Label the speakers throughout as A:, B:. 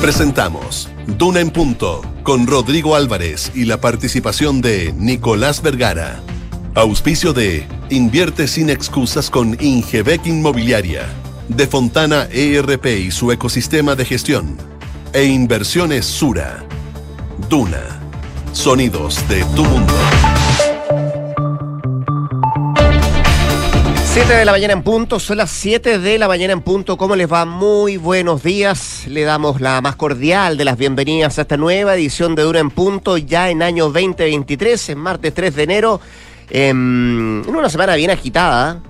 A: Presentamos Duna en Punto con Rodrigo Álvarez y la participación de Nicolás Vergara. Auspicio de Invierte sin excusas con Ingebec Inmobiliaria, de Fontana ERP y su ecosistema de gestión, e Inversiones Sura. Duna. Sonidos de tu mundo.
B: 7 de la mañana en punto, son las 7 de la mañana en punto. ¿Cómo les va? Muy buenos días. Le damos la más cordial de las bienvenidas a esta nueva edición de Dura en Punto, ya en año 2023, en martes 3 de enero. Em, en una semana bien agitada,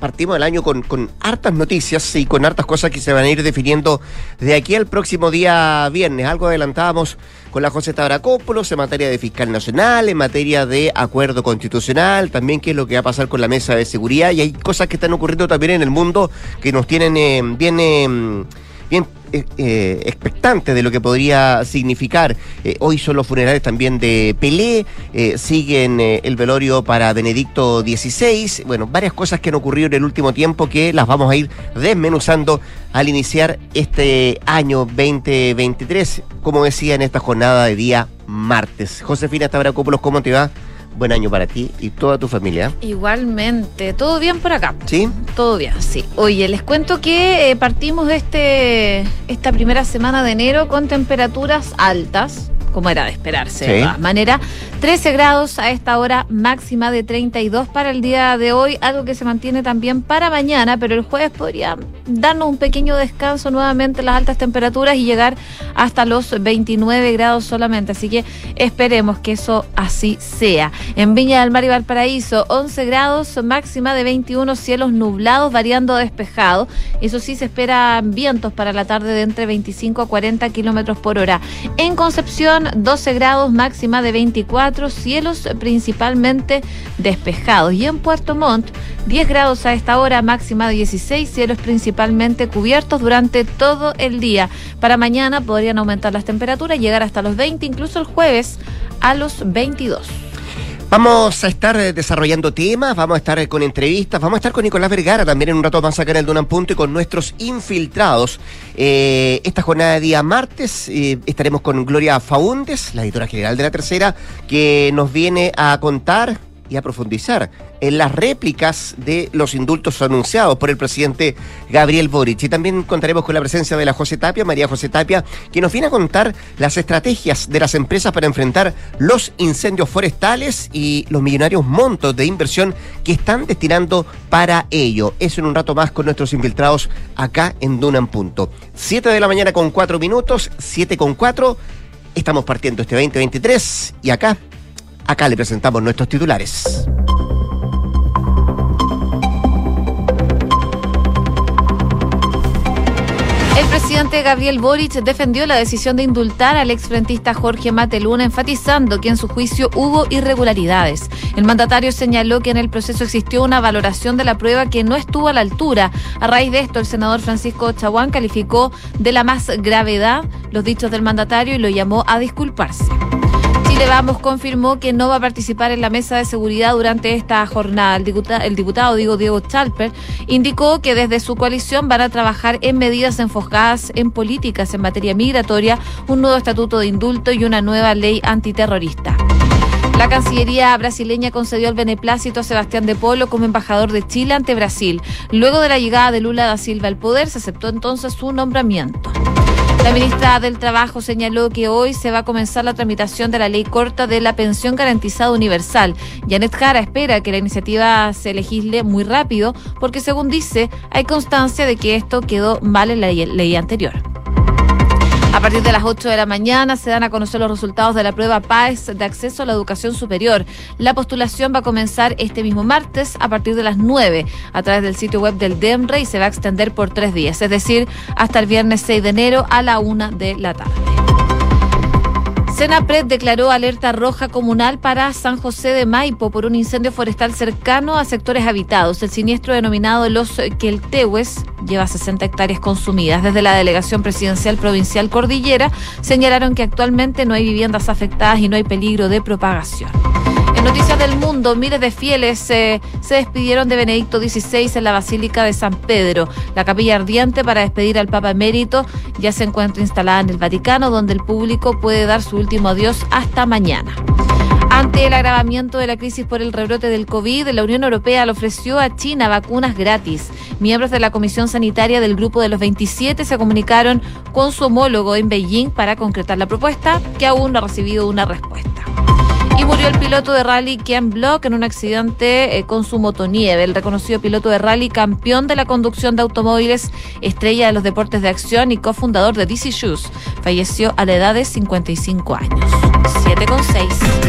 B: partimos el año con, con, hartas noticias y con hartas cosas que se van a ir definiendo de aquí al próximo día viernes. Algo adelantábamos con la José Tabracópolos en materia de fiscal nacional, en materia de acuerdo constitucional, también qué es lo que va a pasar con la mesa de seguridad y hay cosas que están ocurriendo también en el mundo que nos tienen eh, bien... Eh, bien eh, eh, expectante de lo que podría significar. Eh, hoy son los funerales también de Pelé, siguen el velorio para Benedicto XVI, bueno, varias cosas que han ocurrido en el último tiempo que las vamos a ir desmenuzando al iniciar este año 2023, como decía en esta jornada de día martes. Josefina Tabracópolos, ¿cómo te va? Buen año para ti y toda tu familia.
C: Igualmente, todo bien por acá.
B: ¿Sí?
C: Todo bien, sí. Oye, les cuento que eh, partimos este, esta primera semana de enero con temperaturas altas como era de esperarse, de todas maneras. 13 grados a esta hora, máxima de 32 para el día de hoy, algo que se mantiene también para mañana, pero el jueves podría darnos un pequeño descanso nuevamente las altas temperaturas y llegar hasta los 29 grados solamente. Así que esperemos que eso así sea. En Viña del Mar y Valparaíso, 11 grados, máxima de 21, cielos nublados, variando despejado. Eso sí, se esperan vientos para la tarde de entre 25 a 40 kilómetros por hora. En Concepción, 12 grados, máxima de 24, cielos principalmente despejados. Y en Puerto Montt, 10 grados a esta hora, máxima de 16, cielos principalmente cubiertos durante todo el día. Para mañana podrían aumentar las temperaturas, llegar hasta los 20, incluso el jueves a los 22.
B: Vamos a estar eh, desarrollando temas, vamos a estar eh, con entrevistas, vamos a estar con Nicolás Vergara también en un rato más acá en el Dunan Punto y con nuestros infiltrados. Eh, esta jornada de día martes estaremos con Gloria Faúndes, la editora general de la tercera, que nos viene a contar y a profundizar en las réplicas de los indultos anunciados por el presidente Gabriel Boric. Y también contaremos con la presencia de la José Tapia, María José Tapia, que nos viene a contar las estrategias de las empresas para enfrentar los incendios forestales y los millonarios montos de inversión que están destinando para ello. Eso en un rato más con nuestros infiltrados acá en Dunan Punto. Siete de la mañana con cuatro minutos, siete con cuatro. Estamos partiendo este 2023 y acá Acá le presentamos nuestros titulares.
C: El presidente Gabriel Boric defendió la decisión de indultar al exfrentista Jorge Mateluna, enfatizando que en su juicio hubo irregularidades. El mandatario señaló que en el proceso existió una valoración de la prueba que no estuvo a la altura. A raíz de esto, el senador Francisco Chaguán calificó de la más gravedad los dichos del mandatario y lo llamó a disculparse. Chile Vamos confirmó que no va a participar en la mesa de seguridad durante esta jornada. El diputado, el diputado digo, Diego Chalper indicó que desde su coalición van a trabajar en medidas enfocadas en políticas en materia migratoria, un nuevo estatuto de indulto y una nueva ley antiterrorista. La Cancillería brasileña concedió el beneplácito a Sebastián de Polo como embajador de Chile ante Brasil. Luego de la llegada de Lula da Silva al poder, se aceptó entonces su nombramiento. La ministra del Trabajo señaló que hoy se va a comenzar la tramitación de la ley corta de la pensión garantizada universal. Janet Jara espera que la iniciativa se legisle muy rápido porque, según dice, hay constancia de que esto quedó mal en la ley anterior. A partir de las 8 de la mañana se dan a conocer los resultados de la prueba PAES de acceso a la educación superior. La postulación va a comenzar este mismo martes a partir de las 9 a través del sitio web del DEMRE y se va a extender por tres días, es decir, hasta el viernes 6 de enero a la 1 de la tarde. Senapred declaró alerta roja comunal para San José de Maipo por un incendio forestal cercano a sectores habitados. El siniestro denominado Los Queltehues lleva 60 hectáreas consumidas. Desde la Delegación Presidencial Provincial Cordillera señalaron que actualmente no hay viviendas afectadas y no hay peligro de propagación. Noticias del mundo, miles de fieles eh, se despidieron de Benedicto XVI en la Basílica de San Pedro. La capilla ardiente para despedir al Papa emérito ya se encuentra instalada en el Vaticano, donde el público puede dar su último adiós hasta mañana. Ante el agravamiento de la crisis por el rebrote del COVID, la Unión Europea le ofreció a China vacunas gratis. Miembros de la Comisión Sanitaria del Grupo de los 27 se comunicaron con su homólogo en Beijing para concretar la propuesta, que aún no ha recibido una respuesta. Y murió el piloto de rally Ken Block en un accidente eh, con su motonieve. El reconocido piloto de rally, campeón de la conducción de automóviles, estrella de los deportes de acción y cofundador de DC Shoes, falleció a la edad de 55 años. 7 con 6.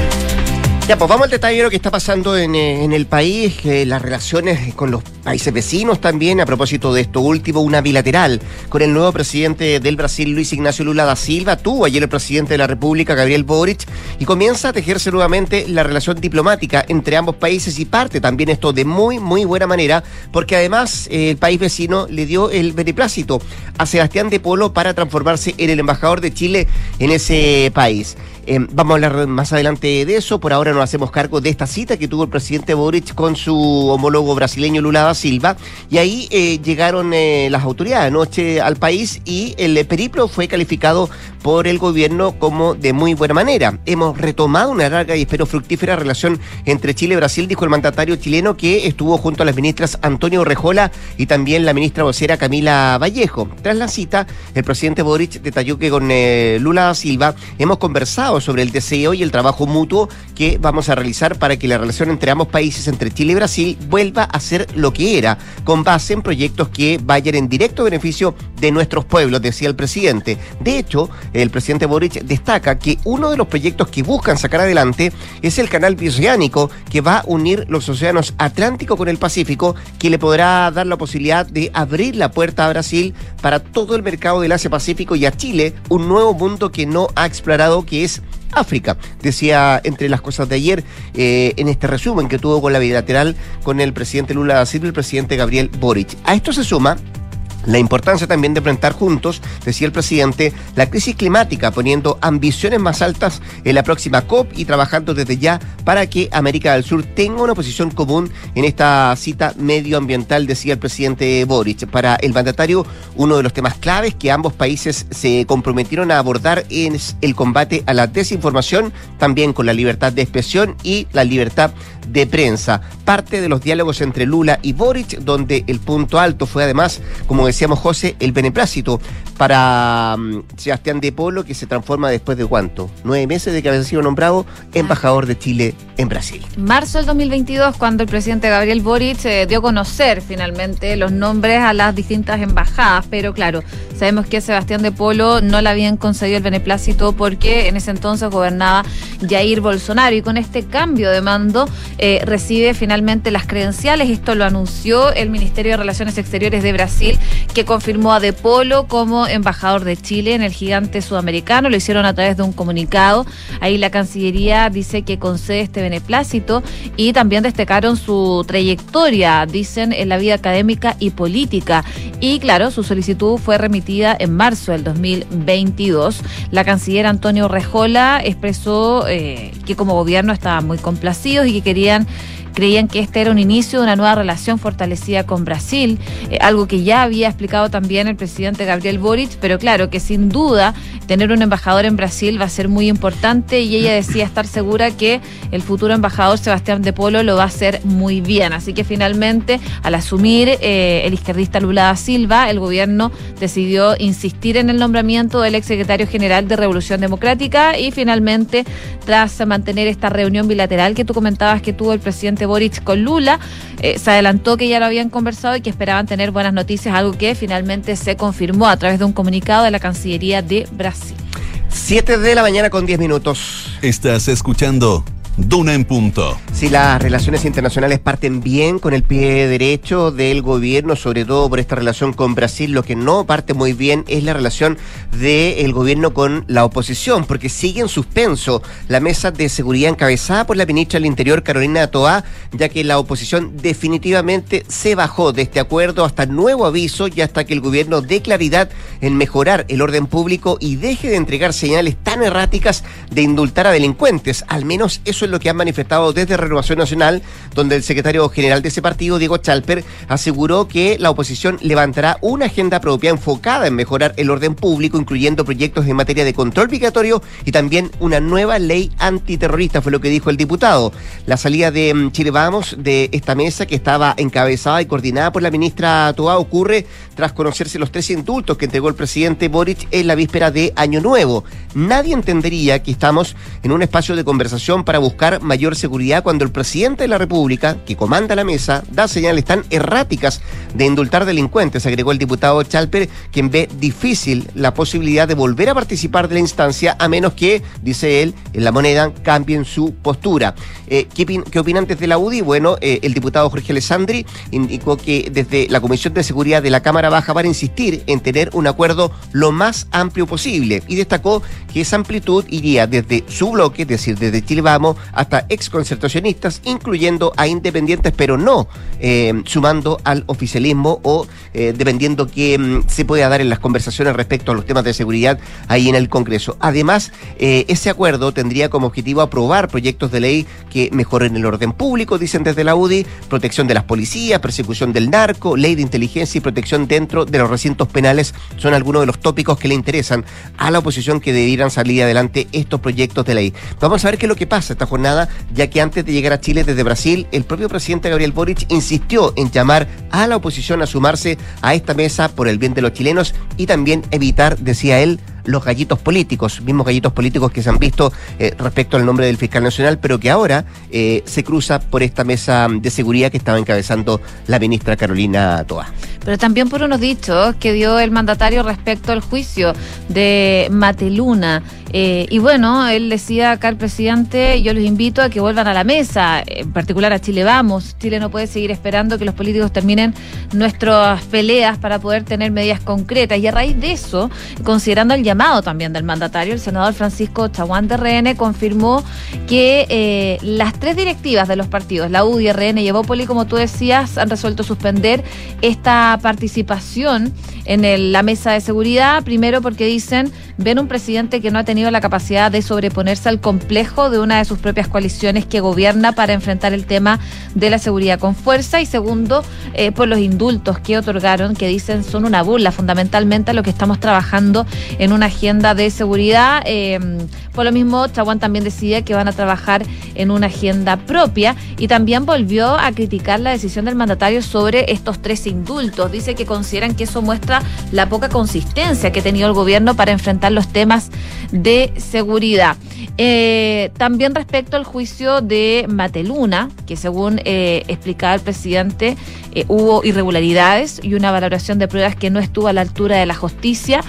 B: Ya, pues vamos al detalle de lo que está pasando en, eh, el país, eh, las relaciones con los países vecinos también, a propósito de esto último, una bilateral con el nuevo presidente del Brasil, Luis Ignacio Lula da Silva, tuvo ayer el presidente de la República, Gabriel Boric, y comienza a tejerse nuevamente la relación diplomática entre ambos países y parte también esto de muy, muy buena manera, porque además eh, el país vecino le dio el beneplácito a Sebastián de Polo para transformarse en el embajador de Chile en ese país. Eh, vamos a hablar más adelante de eso. Por ahora nos hacemos cargo de esta cita que tuvo el presidente Boric con su homólogo brasileño Lula da Silva. Y ahí eh, llegaron eh, las autoridades anoche al país y el periplo fue calificado por el gobierno como de muy buena manera. Hemos retomado una larga y espero fructífera relación entre Chile y Brasil, dijo el mandatario chileno que estuvo junto a las ministras Antonio Rejola y también la ministra vocera Camila Vallejo. Tras la cita, el presidente Boric detalló que con Lula da Silva hemos conversado sobre el deseo y el trabajo mutuo que vamos a realizar para que la relación entre ambos países, entre Chile y Brasil, vuelva a ser lo que era, con base en proyectos que vayan en directo beneficio de nuestros pueblos, decía el presidente. De hecho, el presidente Boric destaca que uno de los proyectos que buscan sacar adelante es el canal bioceánico que va a unir los océanos Atlántico con el Pacífico, que le podrá dar la posibilidad de abrir la puerta a Brasil para todo el mercado del Asia-Pacífico y a Chile un nuevo mundo que no ha explorado, que es África, decía entre las cosas de ayer eh, en este resumen que tuvo con la bilateral con el presidente Lula da Silva y el presidente Gabriel Boric. A esto se suma la importancia también de enfrentar juntos, decía el presidente, la crisis climática, poniendo ambiciones más altas en la próxima COP y trabajando desde ya para que América del Sur tenga una posición común en esta cita medioambiental, decía el presidente Boric. Para el mandatario, uno de los temas claves que ambos países se comprometieron a abordar es el combate a la desinformación, también con la libertad de expresión y la libertad de prensa. Parte de los diálogos entre Lula y Boric, donde el punto alto fue además, como decíamos José, el beneplácito para um, Sebastián de Polo, que se transforma después de cuánto? Nueve meses de que había sido nombrado embajador de Chile en Brasil.
C: Marzo del 2022, cuando el presidente Gabriel Boric eh, dio a conocer finalmente los nombres a las distintas embajadas, pero claro, sabemos que Sebastián de Polo no le habían concedido el beneplácito porque en ese entonces gobernaba Jair Bolsonaro y con este cambio de mando eh, recibe finalmente las credenciales. Esto lo anunció el Ministerio de Relaciones Exteriores de Brasil, que confirmó a De Polo como embajador de Chile en el gigante sudamericano. Lo hicieron a través de un comunicado. Ahí la Cancillería dice que concede este beneplácito y también destacaron su trayectoria, dicen, en la vida académica y política. Y claro, su solicitud fue remitida en marzo del 2022. La canciller Antonio Rejola expresó eh, que como gobierno estaban muy complacidos y que quería Again. Creían que este era un inicio de una nueva relación fortalecida con Brasil, eh, algo que ya había explicado también el presidente Gabriel Boric, pero claro que sin duda tener un embajador en Brasil va a ser muy importante y ella decía estar segura que el futuro embajador Sebastián de Polo lo va a hacer muy bien. Así que finalmente, al asumir eh, el izquierdista Lula da Silva, el gobierno decidió insistir en el nombramiento del exsecretario general de Revolución Democrática y finalmente, tras mantener esta reunión bilateral que tú comentabas que tuvo el presidente Boric con Lula. Eh, se adelantó que ya lo habían conversado y que esperaban tener buenas noticias, algo que finalmente se confirmó a través de un comunicado de la Cancillería de Brasil.
B: Siete de la mañana con diez minutos.
A: Estás escuchando Duna en punto.
B: Si las relaciones internacionales parten bien con el pie derecho del gobierno, sobre todo por esta relación con Brasil, lo que no parte muy bien es la relación del gobierno con la oposición, porque sigue en suspenso la mesa de seguridad encabezada por la ministra del Interior, Carolina Toá, ya que la oposición definitivamente se bajó de este acuerdo hasta nuevo aviso y hasta que el gobierno dé claridad en mejorar el orden público y deje de entregar señales tan erráticas de indultar a delincuentes. Al menos eso lo que han manifestado desde Renovación Nacional, donde el secretario general de ese partido, Diego Chalper, aseguró que la oposición levantará una agenda propia enfocada en mejorar el orden público, incluyendo proyectos en materia de control migratorio y también una nueva ley antiterrorista, fue lo que dijo el diputado. La salida de mm, Chile Vamos de esta mesa que estaba encabezada y coordinada por la ministra Toa ocurre tras conocerse los tres indultos que entregó el presidente Boric en la víspera de Año Nuevo. Nadie entendería que estamos en un espacio de conversación para buscar mayor seguridad cuando el presidente de la República, que comanda la mesa, da señales tan erráticas de indultar delincuentes, agregó el diputado Chalper, quien ve difícil la posibilidad de volver a participar de la instancia a menos que, dice él, en la moneda cambien su postura. Eh, ¿qué, opinan desde la UDI? Bueno, eh, el diputado Jorge Alessandri indicó que desde la Comisión de Seguridad de la Cámara Baja van a insistir en tener un acuerdo lo más amplio posible y destacó que esa amplitud iría desde su bloque, es decir, desde Chile Vamos, hasta exconcertacionistas, incluyendo a independientes, pero no eh, sumando al oficialismo o eh, dependiendo que mm, se pueda dar en las conversaciones respecto a los temas de seguridad ahí en el Congreso. Además, eh, ese acuerdo tendría como objetivo aprobar proyectos de ley que mejoren el orden público, dicen desde la UDI, protección de las policías, persecución del narco, ley de inteligencia y protección dentro de los recintos penales son algunos de los tópicos que le interesan a la oposición que debieran salir adelante estos proyectos de ley. Vamos a ver qué es lo que pasa jornada, ya que antes de llegar a Chile desde Brasil, el propio presidente Gabriel Boric insistió en llamar a la oposición a sumarse a esta mesa por el bien de los chilenos y también evitar, decía él, los gallitos políticos, mismos gallitos políticos que se han visto eh, respecto al nombre del fiscal nacional, pero que ahora eh, se cruza por esta mesa de seguridad que estaba encabezando la ministra Carolina Toa.
C: Pero también por unos dichos que dio el mandatario respecto al juicio de Mateluna. Eh, y bueno, él decía acá al presidente, yo los invito a que vuelvan a la mesa, en particular a Chile Vamos. Chile no puede seguir esperando que los políticos terminen nuestras peleas para poder tener medidas concretas. Y a raíz de eso, considerando el llamado también del mandatario, el senador Francisco Chaguán de RN confirmó que eh, las tres directivas de los partidos, la UDI, RN y Evópoli, como tú decías, han resuelto suspender esta participación en la mesa de seguridad, primero porque dicen, ven un presidente que no ha tenido la capacidad de sobreponerse al complejo de una de sus propias coaliciones que gobierna para enfrentar el tema de la seguridad con fuerza, y segundo, eh, por los indultos que otorgaron, que dicen son una burla fundamentalmente a lo que estamos trabajando en una agenda de seguridad. Eh, por lo mismo, Chaguán también decía que van a trabajar en una agenda propia y también volvió a criticar la decisión del mandatario sobre estos tres indultos. Dice que consideran que eso muestra la poca consistencia que ha tenido el gobierno para enfrentar los temas de seguridad. Eh, también respecto al juicio de Mateluna, que según eh, explicaba el presidente, hubo irregularidades y una valoración de pruebas que no estuvo a la altura de la justicia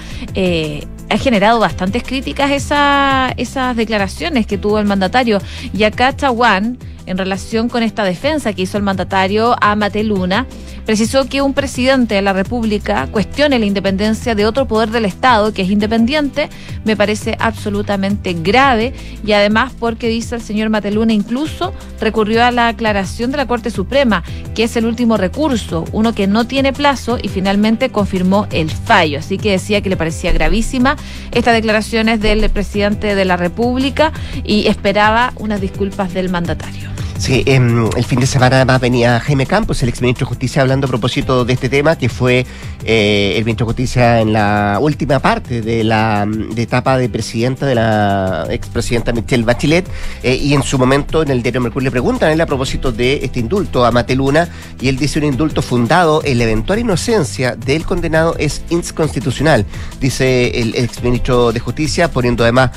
C: ha generado bastantes críticas esa, esas declaraciones que tuvo el mandatario. Y acá Chaguán en relación con esta defensa que hizo el mandatario a Mateluna, precisó que un presidente de la República cuestione la independencia de otro poder del Estado que es independiente, me parece absolutamente grave y además porque dice el señor Mateluna incluso recurrió a la aclaración de la Corte Suprema, que es el último recurso, uno que no tiene plazo y finalmente confirmó el fallo. Así que decía que le parecía gravísima estas declaraciones del presidente de la República y esperaba unas disculpas del mandatario.
B: Sí, em, el fin de semana además venía Jaime Campos, el exministro de Justicia, hablando a propósito de este tema, que fue eh, el ministro de Justicia en la última parte de la etapa de presidenta de la expresidenta Michelle Bachelet, eh, y en su momento en el diario Mercurio le preguntan a él a propósito de este indulto a Mateluna, y él dice un indulto fundado en la eventual inocencia del condenado es inconstitucional, dice el, exministro de Justicia, poniendo además...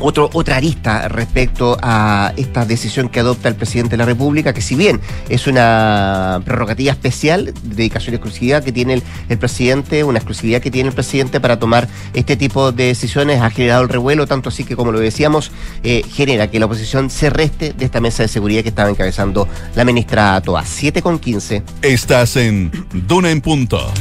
B: Otro, otra arista respecto a esta decisión que adopta el presidente de la República, que si bien es una prerrogativa especial, dedicación exclusiva que tiene el, presidente, una exclusividad que tiene el presidente para tomar este tipo de decisiones, ha generado el revuelo, tanto así que, como lo decíamos, eh, genera que la oposición se reste de esta mesa de seguridad que estaba encabezando la ministra Toa. 7 con 15.
A: Estás en Duna en Punto.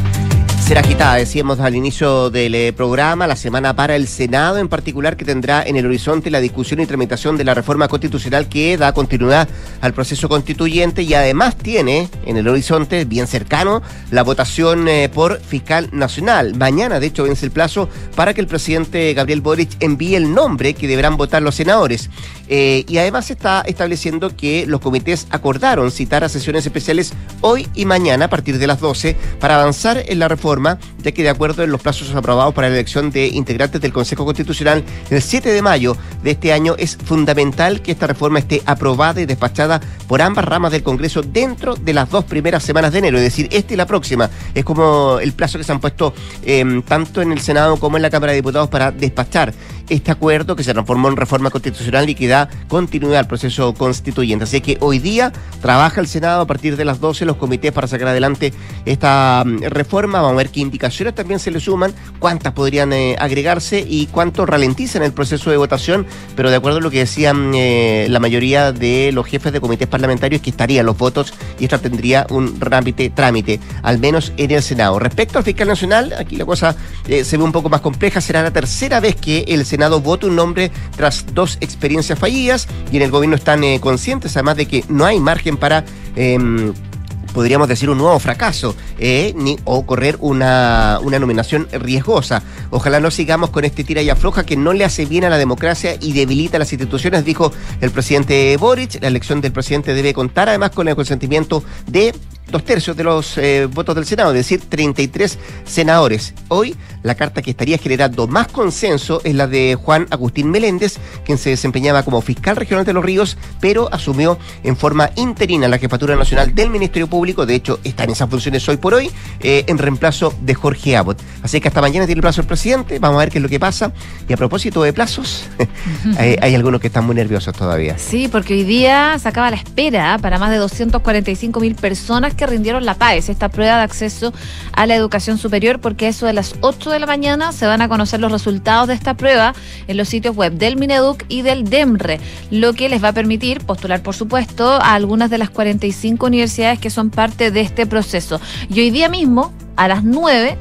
B: Será agitada, decíamos al inicio del eh, programa, la semana para el Senado en particular, que tendrá en el horizonte la discusión y tramitación de la reforma constitucional que da continuidad al proceso constituyente y además tiene en el horizonte, bien cercano, la votación eh, por fiscal nacional. Mañana, de hecho, vence el plazo para que el presidente Gabriel Boric envíe el nombre que deberán votar los senadores. Eh, y además se está estableciendo que los comités acordaron citar a sesiones especiales hoy y mañana a partir de las 12 para avanzar en la reforma ya que de acuerdo en los plazos aprobados para la elección de integrantes del Consejo Constitucional el 7 de mayo de este año, es fundamental que esta reforma esté aprobada y despachada por ambas ramas del Congreso dentro de las dos primeras semanas de enero, es decir, esta y la próxima. Es como el plazo que se han puesto em, tanto en el Senado como en la Cámara de Diputados para despachar este acuerdo que se transformó en reforma constitucional y que da continuidad al proceso constituyente. Así que hoy día trabaja el Senado a partir de las 12 los comités para sacar adelante esta mm, reforma. Vamos a ver qué indicaciones también se le suman, cuántas podrían eh, agregarse y cuánto ralentizan el proceso de votación, pero de acuerdo a lo que decían eh, la mayoría de los jefes de comités parlamentarios, que estarían los votos y esta tendría un trámite, al menos en el Senado. Respecto al fiscal nacional, aquí la cosa eh, se ve un poco más compleja, será la tercera vez que el Senado Senado vota un nombre tras dos experiencias fallidas y en el gobierno están eh, conscientes además de que no hay margen para... Em, podríamos decir, un nuevo fracaso eh, ni, o correr una, una, nominación riesgosa. Ojalá no sigamos con este tira y afloja que no le hace bien a la democracia y debilita las instituciones, dijo el presidente Boric. La elección del presidente debe contar además con el consentimiento de dos tercios de los eh, votos del Senado, es decir, 33 senadores. Hoy la carta que estaría generando más consenso es la de Juan Agustín Meléndez, quien se desempeñaba como fiscal regional de los ríos, pero asumió en forma interina la jefatura nacional del Ministerio Público, de hecho está en esas funciones hoy por hoy, eh, en reemplazo de Jorge Abbott. Así que hasta mañana tiene el plazo el presidente, vamos a ver qué es lo que pasa. Y a propósito de plazos, hay, algunos que están muy nerviosos todavía.
C: Sí, porque hoy día se acaba la espera para más de 245 mil personas que rindieron la PAES, esta prueba de acceso a la educación superior, porque eso de las 8 de la mañana se van a conocer los resultados de esta prueba en los sitios web del Mineduc y del DEMRE, lo que les va a permitir postular, por supuesto, a algunas de las 45 universidades que son parte de este proceso. Y hoy día mismo, a las 9,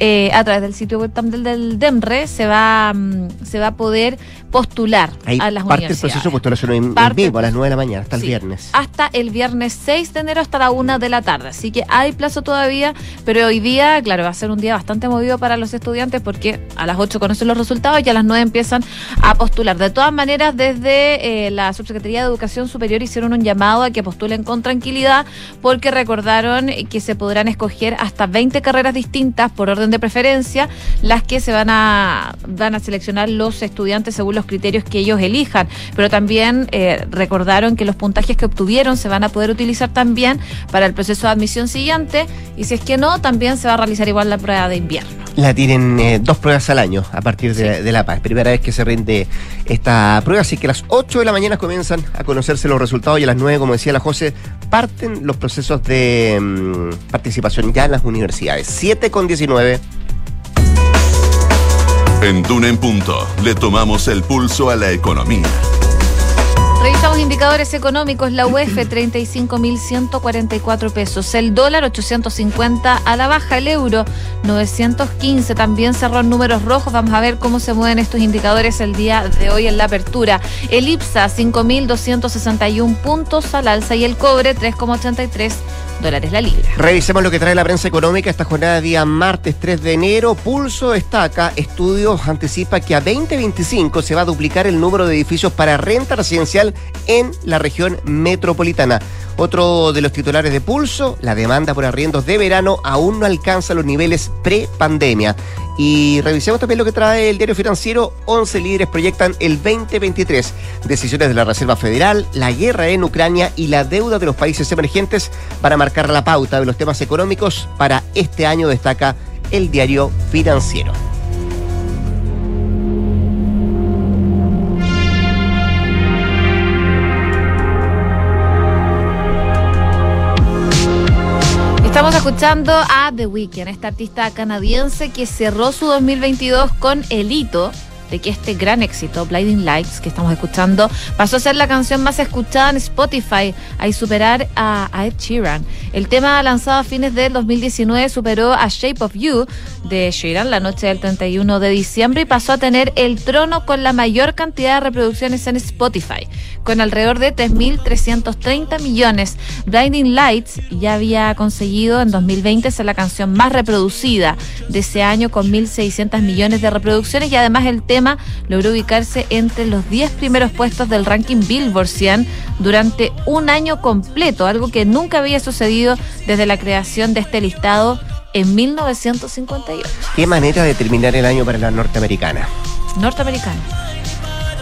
C: eh, a través del sitio web del, del DEMRE se va, mm, se va a poder postular a las
B: parte del proceso de postulación en, vivo a las 9 de la mañana, hasta el viernes.
C: Hasta el viernes 6 de enero hasta la 1 de la tarde. Así que hay plazo todavía, pero hoy día, claro, va a ser un día bastante movido para los estudiantes porque a las 8 conocen los resultados y a las 9 empiezan a postular. De todas maneras, desde eh, la Subsecretaría de Educación Superior hicieron un llamado a que postulen con tranquilidad porque recordaron que se podrán escoger hasta 20 carreras distintas por orden de preferencia, las que se van a, van a seleccionar los estudiantes según los criterios que ellos elijan, pero también eh, recordaron que los puntajes que obtuvieron se van a poder utilizar también para el proceso de admisión siguiente y si es que no, también se va a realizar igual la prueba de invierno.
B: La tienen eh, dos pruebas al año a partir de, La Paz. Primera vez que se rinde esta prueba, así que a las 8 de la mañana comienzan a conocerse los resultados y a las 9, como decía la José, parten los procesos de mm, participación ya en las universidades. 7 con 19.
A: En Duna en Punto le tomamos el pulso a la economía.
C: Indicadores económicos. La UEF 35.144 pesos. El dólar 850 a la baja. El euro 915 también cerró en números rojos. Vamos a ver cómo se mueven estos indicadores el día de hoy en la apertura. El IPSA 5.261 puntos al alza y el cobre 3,83 dólares la libra.
B: Revisemos lo que trae la prensa económica esta jornada día martes 3 de enero. Pulso destaca, estudios anticipa que a 2025 se va a duplicar el número de edificios para renta residencial en la región metropolitana. Otro de los titulares de Pulso, la demanda por arriendos de verano aún no alcanza los niveles pre-pandemia. Y revisemos también lo que trae el diario financiero. 11 líderes proyectan el 2023. Decisiones de la Reserva Federal, la guerra en Ucrania y la deuda de los países emergentes para marcar la pauta de los temas económicos para este año, destaca el diario financiero.
C: Escuchando a The Weeknd, esta artista canadiense que cerró su 2022 con el hito que este gran éxito, Blinding Lights, que estamos escuchando, pasó a ser la canción más escuchada en Spotify, a superar a Ed Sheeran. El tema lanzado a fines del 2019 superó a Shape of You de Sheeran la noche del 31 de diciembre y pasó a tener el trono con la mayor cantidad de reproducciones en Spotify, con alrededor de 3.330 millones. Blinding Lights ya había conseguido en 2020 ser la canción más reproducida de ese año con 1.600 millones de reproducciones y además el tema logró ubicarse entre los 10 primeros puestos del ranking Billboard 100 durante un año completo, algo que nunca había sucedido desde la creación de este listado en 1958.
B: Qué manera de terminar el año para la norteamericana.
C: Norteamericana.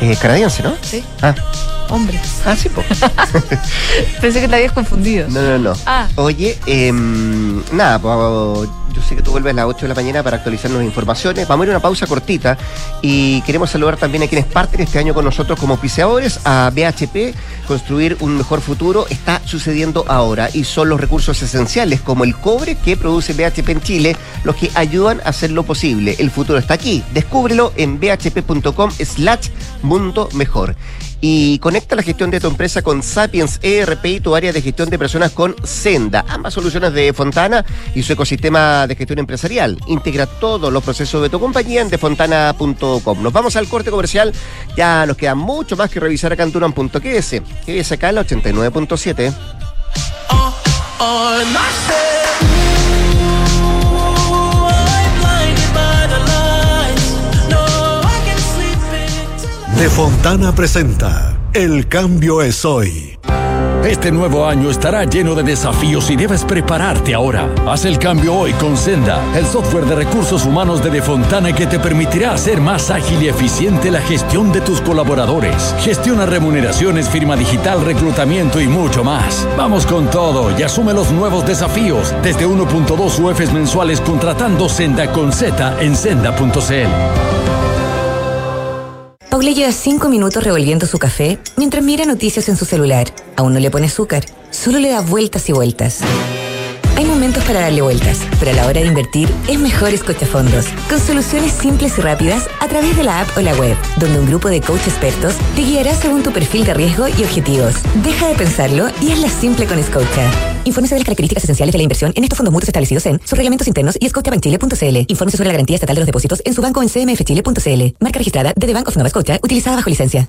B: Eh, canadiense, ¿no?
C: Sí.
B: Ah,
C: Hombre.
B: ah sí, po.
C: Pensé que te habías confundido.
B: No, no, no.
C: Ah.
B: Oye, em, nada, pues, yo sé que tú vuelves a las 8 de la mañana para actualizarnos informaciones. Vamos a ir a una pausa cortita y queremos saludar también a quienes parten este año con nosotros como auspiciadores, a BHP, construir un mejor futuro está sucediendo ahora y son los recursos esenciales como el cobre que produce BHP en Chile los que ayudan a hacerlo posible. El futuro está aquí. Descúbrelo en bhp.com slash mundo mejor y conecta la gestión de tu empresa con Sapiens ERP y tu área de gestión de personas con Senda, ambas soluciones de Fontana y su ecosistema de gestión empresarial. Integra todos los procesos de tu compañía en defontana.com. Nos vamos al corte comercial, ya nos queda mucho más que revisar acá en que es acá la 89.7.
D: De Fontana presenta El cambio es hoy. Este nuevo año estará lleno de desafíos y debes prepararte ahora. Haz el cambio hoy con Senda, el software de recursos humanos de Defontana que te permitirá hacer más ágil y eficiente la gestión de tus colaboradores. Gestiona remuneraciones, firma digital, reclutamiento y mucho más. Vamos con todo y asume los nuevos desafíos desde 1.2 UFs mensuales contratando Senda con Z en senda.cl.
E: Paula lleva cinco minutos revolviendo su café mientras mira noticias en su celular. Aún no le pone azúcar, solo le da vueltas y vueltas. Hay momentos para darle vueltas, pero a la hora de invertir es mejor fondos, con soluciones simples y rápidas a través de la app o la web, donde un grupo de coach expertos te guiará según tu perfil de riesgo y objetivos. Deja de pensarlo y hazla simple con Scotia. Infórmese de las características esenciales de la inversión en estos fondos mutuos establecidos en sus reglamentos internos y scotiabankchile.cl. Infórmese sobre la garantía estatal de los depósitos en su banco en cmfchile.cl. Marca registrada de The Bank of Nova Scotia, utilizada bajo licencia.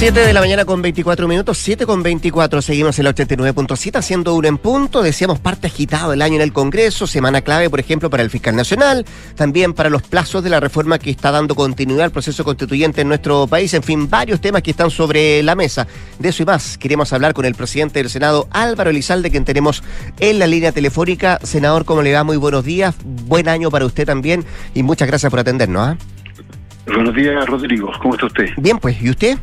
B: 7 de la mañana con 24 minutos, 7 con 24, seguimos en la 89.7 haciendo uno en punto, decíamos parte agitado el año en el Congreso, semana clave por ejemplo para el fiscal nacional, también para los plazos de la reforma que está dando continuidad al proceso constituyente en nuestro país, en fin, varios temas que están sobre la mesa. De eso y más, queremos hablar con el presidente del Senado, Álvaro Elizalde, quien tenemos en la línea telefónica. Senador, ¿cómo le va? Muy buenos días, buen año para usted también y muchas gracias por atendernos. ¿ah?
F: Buenos días, Rodrigo. ¿Cómo está usted?
B: Bien, pues, ¿y usted?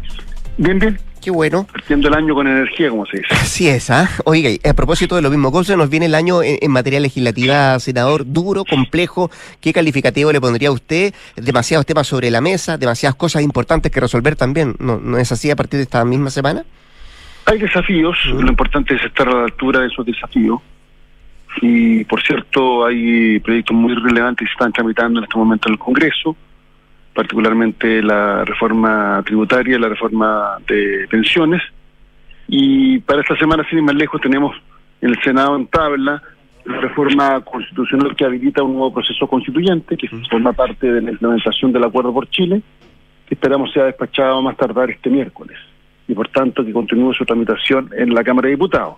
F: Bien, bien.
B: Qué bueno.
F: Partiendo el año con energía, como se dice.
B: Así es, ¿ah? Oiga, a propósito de lo mismo, ¿cómo se nos viene el año en, en materia legislativa, senador? Duro, complejo. ¿Qué calificativo le pondría a usted? Demasiados temas sobre la mesa, demasiadas cosas importantes que resolver también. ¿No, no es así a partir de esta misma semana?
F: Hay desafíos, lo importante es estar a la altura de esos desafíos. Y, por cierto, hay proyectos muy relevantes que se están tramitando en este momento en el Congreso particularmente la reforma tributaria, la reforma de pensiones. Y para esta semana, sin ir más lejos, tenemos en el Senado en tabla la reforma constitucional que habilita un nuevo proceso constituyente, que forma parte de la implementación del Acuerdo por Chile, que esperamos sea despachado más tardar este miércoles. y por tanto que continúe su tramitación en la Cámara de Diputados.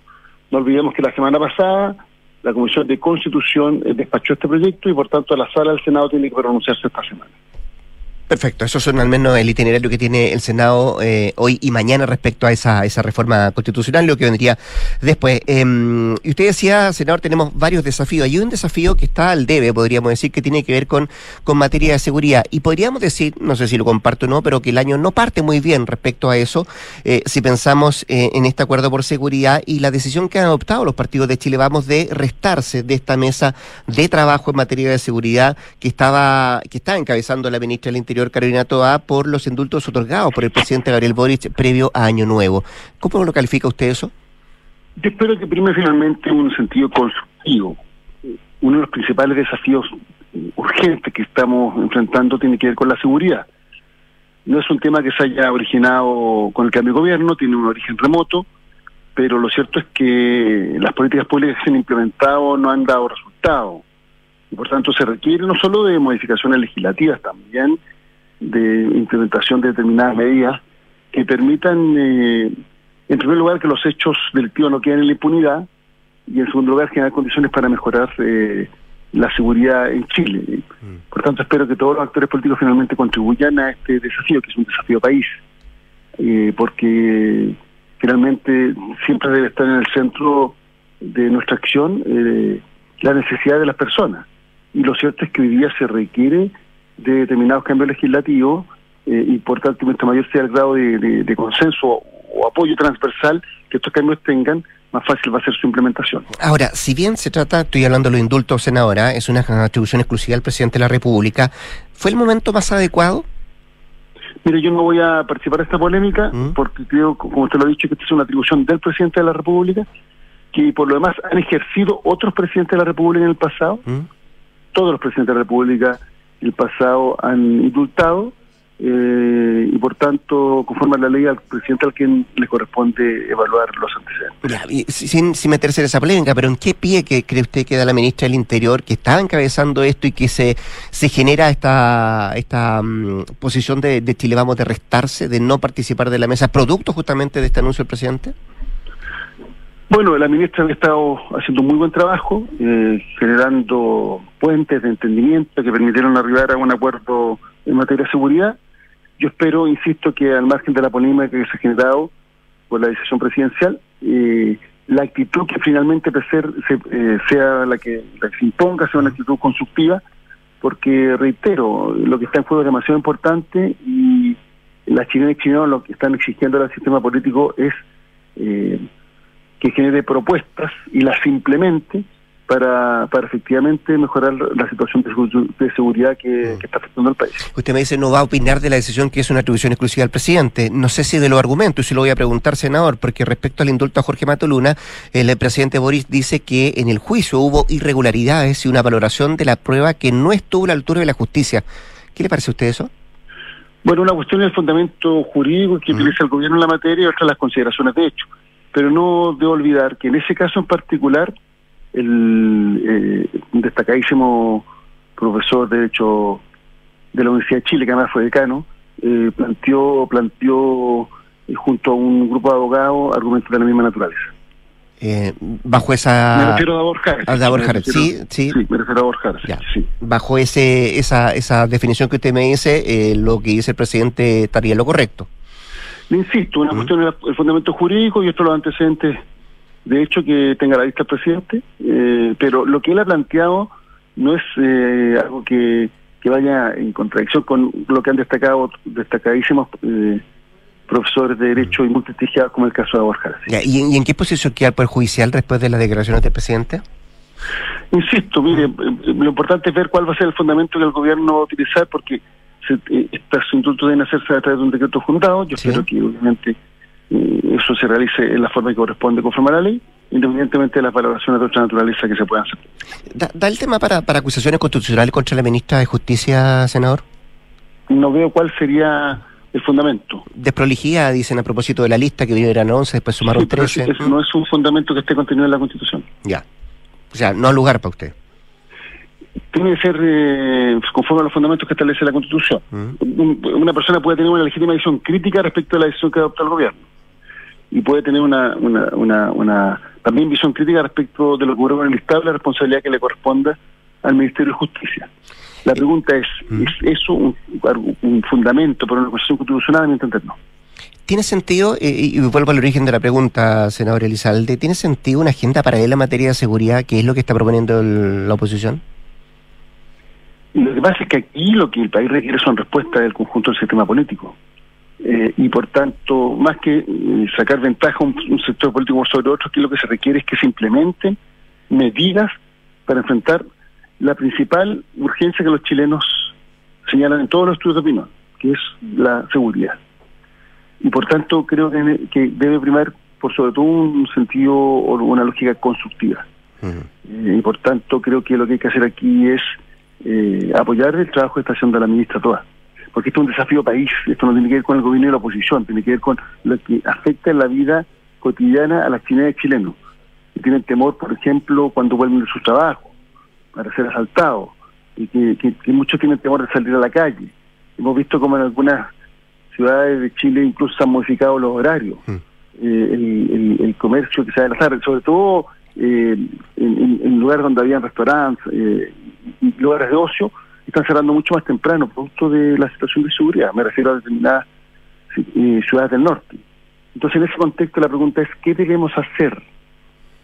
F: No olvidemos que la semana pasada la Comisión de Constitución eh, despachó este proyecto y por tanto la sala del Senado tiene que pronunciarse esta semana.
B: Perfecto, eso son al menos el itinerario que tiene el Senado eh, hoy y mañana respecto a esa, esa reforma constitucional, lo que vendría después. Em, y usted decía, senador, tenemos varios desafíos. Hay un desafío que está al debe, podríamos decir, que tiene que ver con, con materia de seguridad. Y podríamos decir, no sé si lo comparto o no, pero que el año no parte muy bien respecto a eso, eh, si pensamos eh, en este acuerdo por seguridad y la decisión que han adoptado los partidos de Chile Vamos de restarse de esta mesa de trabajo en materia de seguridad que estaba, que está encabezando la ministra del Interior Carolina Toa por los indultos otorgados por el presidente Gabriel Boric previo a Año Nuevo. ¿Cómo lo califica usted eso?
F: Yo espero que prime finalmente un sentido constructivo. Uno de los principales desafíos urgentes que estamos enfrentando tiene que ver con la seguridad. No es un tema que se haya originado con el cambio de gobierno, tiene un origen remoto, pero lo cierto es que las políticas públicas que se han implementado no han dado resultados. Y por tanto se requiere no solo de modificaciones legislativas, también de implementación de determinadas medidas que permitan, eh, en primer lugar, que los hechos delictivos no queden en la impunidad y, en segundo lugar, generar condiciones para mejorar eh, la seguridad en Chile. Mm. Por tanto, espero que todos los actores políticos finalmente contribuyan a este desafío, que es un desafío país, eh, porque finalmente siempre debe estar en el centro de nuestra acción la necesidad de las personas. Y lo cierto es que hoy día se requiere de determinados cambios legislativos eh, y por tanto mientras mayor sea el grado de, consenso o apoyo transversal que estos cambios tengan, más fácil va a ser su implementación.
B: Ahora, si bien se trata, estoy hablando de los indultos, senadora, es una atribución exclusiva del presidente de la República, ¿fue el momento más adecuado?
F: Mire, yo no voy a participar en esta polémica ¿Mm? porque creo, como usted lo ha dicho, que esta es una atribución del presidente de la República, que por lo demás han ejercido otros presidentes de la República en el pasado. ¿Mm? Todos los presidentes de la República el pasado han indultado eh, y por tanto, conforme a la ley, al presidente al quien le corresponde evaluar los antecedentes.
B: sin, sin meterse en esa polémica, pero ¿en qué pie que cree usted que da la ministra del Interior que está encabezando esto y que se, se genera esta, esta mm, posición de, de Chile Vamos de restarse, de no participar de la mesa, producto justamente de este anuncio del presidente?
F: Bueno, la ministra ha estado haciendo un muy buen trabajo, eh, generando puentes de entendimiento que permitieron arribar a un acuerdo en materia de seguridad. Yo espero, insisto, que al margen de la polémica que se ha generado por la decisión presidencial, eh, la actitud que finalmente eh, sea la que, la que se imponga, sea una actitud constructiva, porque reitero, lo que está en juego es demasiado importante y las chilenas y chilenos lo que están exigiendo al sistema político es que genere propuestas y las implemente para, para efectivamente mejorar la situación de, seguridad que, está afectando al país.
B: Usted me dice no va a opinar de la decisión que es una atribución exclusiva del presidente. No sé si de los argumentos, y si lo voy a preguntar, senador, porque respecto al indulto a Jorge Matoluna, el presidente Boris dice que en el juicio hubo irregularidades y una valoración de la prueba que no estuvo a la altura de la justicia. ¿Qué le parece a usted eso?
F: Bueno, una cuestión es el fundamento jurídico que utiliza el gobierno en la materia y otra las consideraciones de hecho pero no debo olvidar que en ese caso en particular el eh, destacadísimo profesor de Derecho de la Universidad de Chile, que además fue decano, eh, planteó, planteó eh, junto a un grupo de abogados argumentos de la misma naturaleza.
B: Eh, bajo esa...
F: Me refiero a Borja.
B: A sí, sí.
F: Sí, me refiero a sí.
B: Bajo ese, esa, esa definición que usted me dice, lo que dice el presidente estaría lo correcto.
F: Le insisto, una cuestión es el fundamento jurídico y esto los antecedentes, de hecho, que tenga la vista el presidente, eh, pero lo que él ha planteado no es eh, algo que, vaya en contradicción con lo que han destacado destacadísimos eh, profesores de Derecho y muy prestigiados como el caso de Borja.
B: ¿Y, en, qué posición queda el Poder Judicial después de las declaraciones del presidente?
F: Insisto, mire, lo importante es ver cuál va a ser el fundamento que el gobierno va a utilizar, porque eh, estos indultos deben hacerse a través de un decreto fundado. Yo espero que obviamente eh, eso se realice en la forma que corresponde conforme a la ley, independientemente de las valoraciones de otra naturaleza que se puedan hacer.
B: ¿Da, el tema para, para acusaciones constitucionales contra la ministra de Justicia, senador?
F: No veo cuál sería el fundamento.
B: Desprolijía, dicen a propósito de la lista, que eran 11, después sumaron 13.
F: Eso no es un fundamento que esté contenido en la Constitución.
B: Ya. O sea, no hay lugar para usted
F: tiene que ser eh, conforme a los fundamentos que establece la Constitución. una persona puede tener una legítima decisión crítica respecto a la decisión que adopta el gobierno. y puede tener una, una, una, una también visión crítica respecto de lo que ocurrió con el Estado, la responsabilidad que le corresponda al Ministerio de Justicia. La pregunta es. ¿es eso un, un fundamento para una cuestión constitucional? A mi entender, no.
B: ¿Tiene sentido, eh, y y vuelvo al origen de la pregunta, senador Elizalde, ¿tiene sentido una agenda paralela en materia de seguridad, que es lo que está proponiendo el- la oposición?
F: Y lo que pasa es que aquí lo que el país requiere son respuestas del conjunto del sistema político. Eh, y por tanto, más que eh, sacar ventaja a un, un sector político sobre otro, aquí lo que se requiere es que se implementen medidas para enfrentar la principal urgencia que los chilenos señalan en todos los estudios de opinión, que es la seguridad. Y por tanto, creo que, que debe primar por sobre todo un sentido o una lógica constructiva. Eh, y por tanto, creo que lo que hay que hacer aquí es eh, apoyar el trabajo que está haciendo la ministra Toa. Porque esto es un desafío país, esto no tiene que ver con el gobierno y la oposición, tiene que ver con lo que afecta en la vida cotidiana a las chilenas y chilenos. Que tienen temor, por ejemplo, cuando vuelven de su trabajo, para ser asaltados, y que, que- que muchos tienen temor de salir a la calle. Hemos visto como en algunas ciudades de Chile incluso se han modificado los horarios. Eh, el, el- el comercio que se va a enlazar, sobre todo eh, en, en- lugares donde habían restaurantes eh, lugares de ocio, están cerrando mucho más temprano, producto de la situación de seguridad. Me refiero a determinadas eh, ciudades del norte. Entonces, en ese contexto, la pregunta es: ¿qué debemos hacer?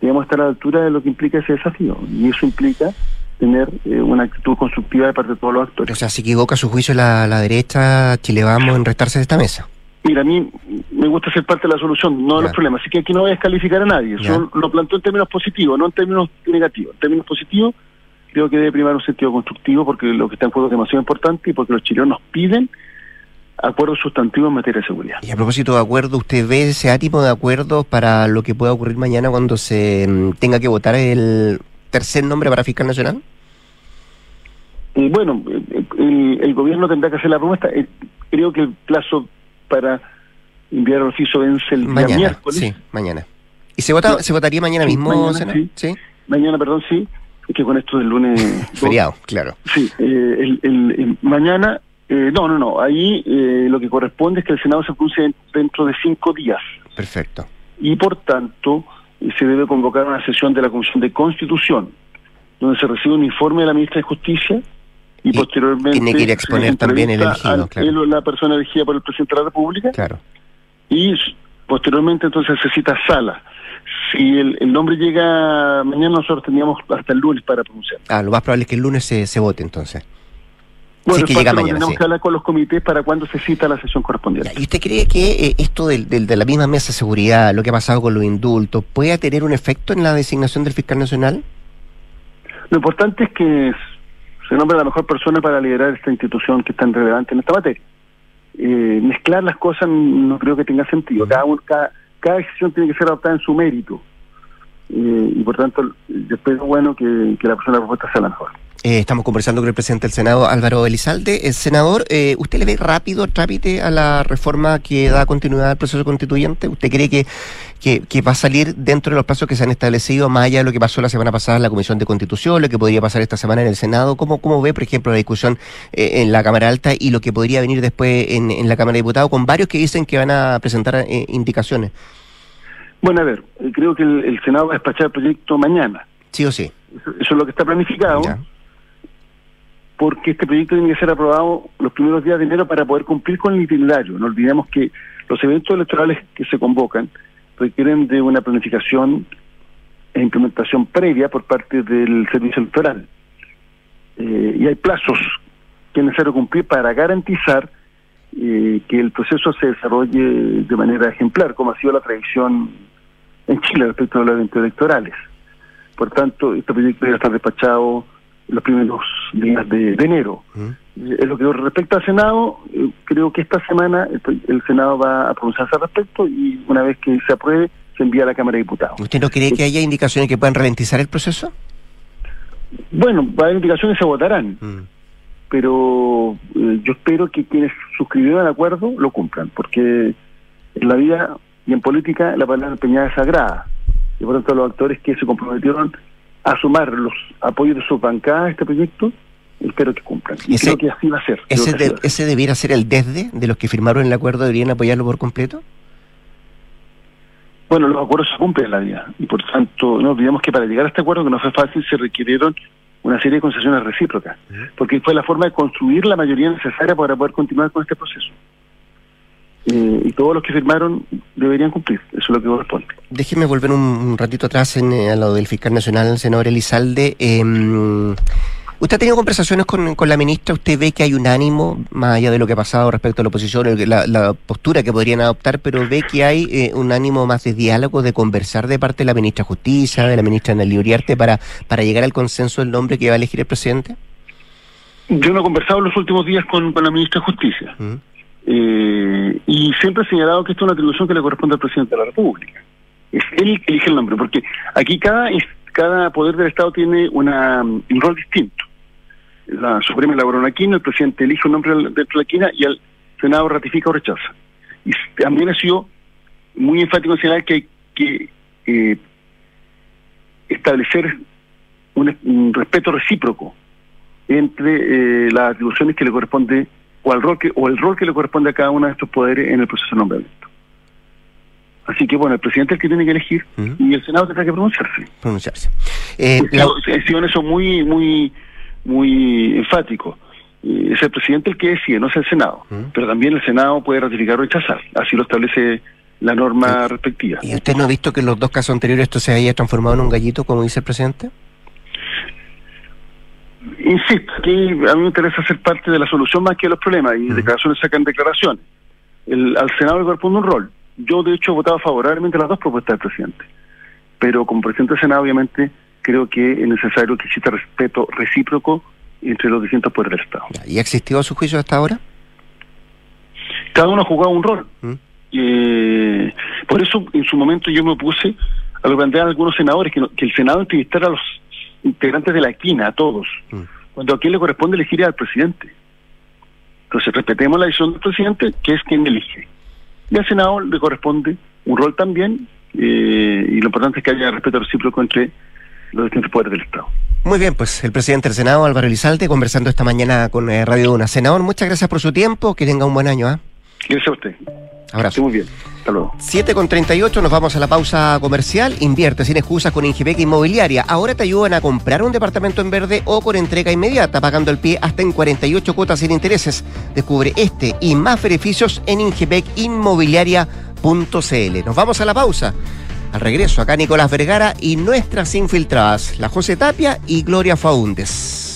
F: Debemos estar a la altura de lo que implica ese desafío. Y eso implica tener eh, una actitud constructiva de parte de todos los actores.
B: O sea, se equivoca a su juicio la, la derecha, Chile Vamos, en restarse de esta mesa.
F: Mira, a mí me gusta ser parte de la solución, no de los problemas. Así que aquí no voy a descalificar a nadie. Yo lo planteo en términos positivos, no en términos negativos. En términos positivos, creo que debe primar un sentido constructivo porque lo que está en juego es demasiado importante y porque los chilenos nos piden acuerdos sustantivos en materia de seguridad.
B: Y a propósito de acuerdo, ¿usted ve ese átimo de acuerdos para lo que pueda ocurrir mañana cuando se mm, tenga que votar el tercer nombre para fiscal nacional?
F: Y bueno, el, el gobierno tendrá que hacer la propuesta. Eh, Creo que el plazo para enviar al oficio vence el día
B: Mañana,
F: miércoles.
B: sí, mañana. ¿Y se vota, se votaría mañana mismo,
F: mañana, sí. Mañana, perdón, sí. Es que con esto del lunes...
B: Feriado, claro.
F: Sí, eh, el, el- el- mañana, eh, no, no, no, ahí eh, lo que corresponde es que el Senado se pronuncie dentro de cinco días
B: Perfecto.
F: y por tanto eh, se debe convocar una sesión de la Comisión de Constitución donde se recibe un informe de la ministra de Justicia y, posteriormente
B: tiene que ir a exponer
F: se
B: también el elegido,
F: al-
B: claro.
F: la persona elegida por el presidente de la República
B: Claro.
F: y posteriormente entonces se cita sala. Si el, el nombre llega mañana, nosotros tendríamos hasta el lunes para pronunciar.
B: Ah, lo más probable es que el lunes se, se vote entonces.
F: Bueno,
B: sí, que llega mañana,
F: tenemos
B: sí.
F: que hablar con los comités para cuando se cita la sesión correspondiente.
B: ¿Y usted cree que eh, esto del, del- de la misma mesa de seguridad, lo que ha pasado con los indultos, puede tener un efecto en la designación del fiscal nacional?
F: Lo importante es que se nombre la mejor persona para liderar esta institución que es tan relevante en esta materia. Eh, mezclar las cosas no creo que tenga sentido. Cada, un- cada, cada decisión tiene que ser adoptada en su mérito. Eh, y por tanto, yo espero bueno que, que la persona propuesta sea la mejor.
B: Eh, estamos conversando con el presidente del Senado, Álvaro Elizalde. Eh, senador, eh, ¿usted le ve rápido el trámite a la reforma que da continuidad al proceso constituyente? ¿Usted cree que, que, que va a salir dentro de los plazos que se han establecido, más allá de lo que pasó la semana pasada en la Comisión de Constitución, lo que podría pasar esta semana en el Senado? ¿Cómo, cómo ve, por ejemplo, la discusión eh, en la Cámara Alta y lo que podría venir después en, en la Cámara de Diputados, con varios que dicen que van a presentar indicaciones?
F: Bueno, a ver, creo que el, el Senado va a despachar el proyecto mañana.
B: ¿Sí o sí?
F: Eso, eso es lo que está planificado. Porque este proyecto tiene que ser aprobado los primeros días de enero para poder cumplir con el itinerario. No olvidemos que los eventos electorales que se convocan requieren de una planificación e implementación previa por parte del servicio electoral. Eh, y hay plazos que es necesario cumplir para garantizar eh, que el proceso se desarrolle de manera ejemplar, como ha sido la tradición en Chile respecto a los eventos electorales. Por tanto, este proyecto debe estar despachado los primeros días de, de enero. Eh, En lo que respecta al Senado, eh, creo que esta semana el, el Senado va a pronunciarse al respecto y una vez que se apruebe, se envía a la Cámara de Diputados.
B: ¿Usted no cree que haya indicaciones que puedan ralentizar el proceso?
F: Bueno, va a haber indicaciones que se votarán, pero eh, yo espero que quienes suscribieron al acuerdo lo cumplan, porque en la vida y en política la palabra empeñada es sagrada. Y por tanto los actores que se comprometieron a sumar los apoyos de sus bancadas a este proyecto, espero que cumplan. Y
B: Ese-
F: creo que así va a ser.
B: ¿Ese, de-. ¿Ese debiera ser el desde de los que firmaron el acuerdo? ¿Deberían apoyarlo por completo?
F: Bueno, los acuerdos se cumplen en la vida y por tanto no olvidemos que para llegar a este acuerdo, que no fue fácil, se requirieron una serie de concesiones recíprocas, porque fue la forma de construir la mayoría necesaria para poder continuar con este proceso. Eh, y todos los que firmaron deberían cumplir, eso es lo que corresponde.
B: Déjeme volver un, ratito atrás en, eh, a lo del fiscal nacional, el senador Elizalde. Eh, ¿Usted ha tenido conversaciones con, con, la ministra? ¿Usted ve que hay un ánimo, más allá de lo que ha pasado respecto a la oposición, la, la postura que podrían adoptar, pero ve que hay eh, un ánimo más de diálogo, de conversar de parte de la ministra de Justicia, de la ministra Ana Uriarte, para, para llegar al consenso del nombre que va a elegir el presidente?
F: Yo no he conversado en los últimos días con, con la ministra de Justicia. ¿Mm? Eh, y siempre he señalado que esto es una atribución que le corresponde al presidente de la República. Es él que elige el nombre, porque aquí cada, cada poder del Estado tiene una, un rol distinto. La Suprema elabora una quina, el presidente elige un nombre dentro de la quina y el Senado ratifica o rechaza. Y también ha sido muy enfático en señalar que hay que eh, establecer un, un, respeto recíproco entre eh, las atribuciones que le corresponde o al rol que o el rol que le corresponde a cada uno de estos poderes en el proceso de nombramiento. Así que bueno, el presidente es el que tiene que elegir uh -huh. y el Senado tendrá que pronunciarse.
B: Pronunciarse.
F: Eh, la... Decisiones son muy muy muy enfáticos. Eh, es el presidente el que decide, no es el Senado. Uh -huh. Pero también el Senado puede ratificar o rechazar. Así lo establece la norma
B: ¿Y,
F: respectiva.
B: ¿Y usted no ha visto que en los dos casos anteriores esto se haya transformado en un gallito, como dice el presidente?
F: Insisto, aquí a mí me interesa ser parte de la solución más que de los problemas y uh -huh. declaraciones sacan declaraciones. El, al Senado le corresponde un rol. Yo, de hecho, he votado favorablemente las dos propuestas del presidente. Pero como presidente del Senado, obviamente, creo que es necesario que exista respeto recíproco entre los distintos poderes del Estado.
B: ¿Y ha existido a su juicio hasta ahora?
F: Cada uno ha jugado un rol. ¿Mm? Eh, por eso, en su momento, yo me opuse a lo que plantean algunos senadores, que, no, que el Senado entrevistara a los integrantes de la quina, a todos, mm. Cuando a quién le corresponde elegir al presidente. Entonces, respetemos la decisión del presidente, que es quien elige. Y al Senado le corresponde un rol también, eh, y lo importante es que haya respeto recíproco entre los distintos poderes del Estado.
B: Muy bien, pues el presidente del Senado, Álvaro Elizalde, conversando esta mañana con eh, Radio Duna. Senador, muchas gracias por su tiempo, que tenga un buen año. ¿eh?
F: Gracias a usted.
B: Abrazo.
F: muy bien. Hasta luego.
B: 7 con 38, nos vamos a la pausa comercial. Invierte sin excusas con Ingebec Inmobiliaria. Ahora te ayudan a comprar un departamento en verde o con entrega inmediata, pagando el pie hasta en 48 cuotas sin intereses. Descubre este y más beneficios en ingebecinmobiliaria.cl. Nos vamos a la pausa. Al regreso, acá Nicolás Vergara y nuestras infiltradas, la José Tapia y Gloria Faúndes.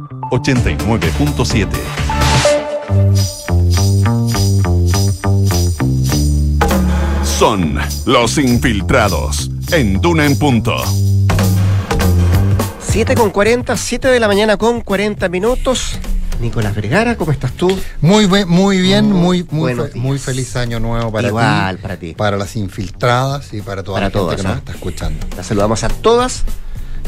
A: 89.7. son los infiltrados en Duna en Punto.
B: 7 con 40, 7 de la mañana con 40 minutos. Nicolás Vergara, ¿cómo estás tú?
G: Muy, muy bien, muy, muy,
B: buenos
G: fe- muy feliz año nuevo para
B: Igual,
G: ti.
B: para ti.
G: Para las infiltradas y para toda
B: Para
G: la gente
B: todas,
G: que nos
B: ¿ah?
G: está escuchando.
B: Las saludamos a todas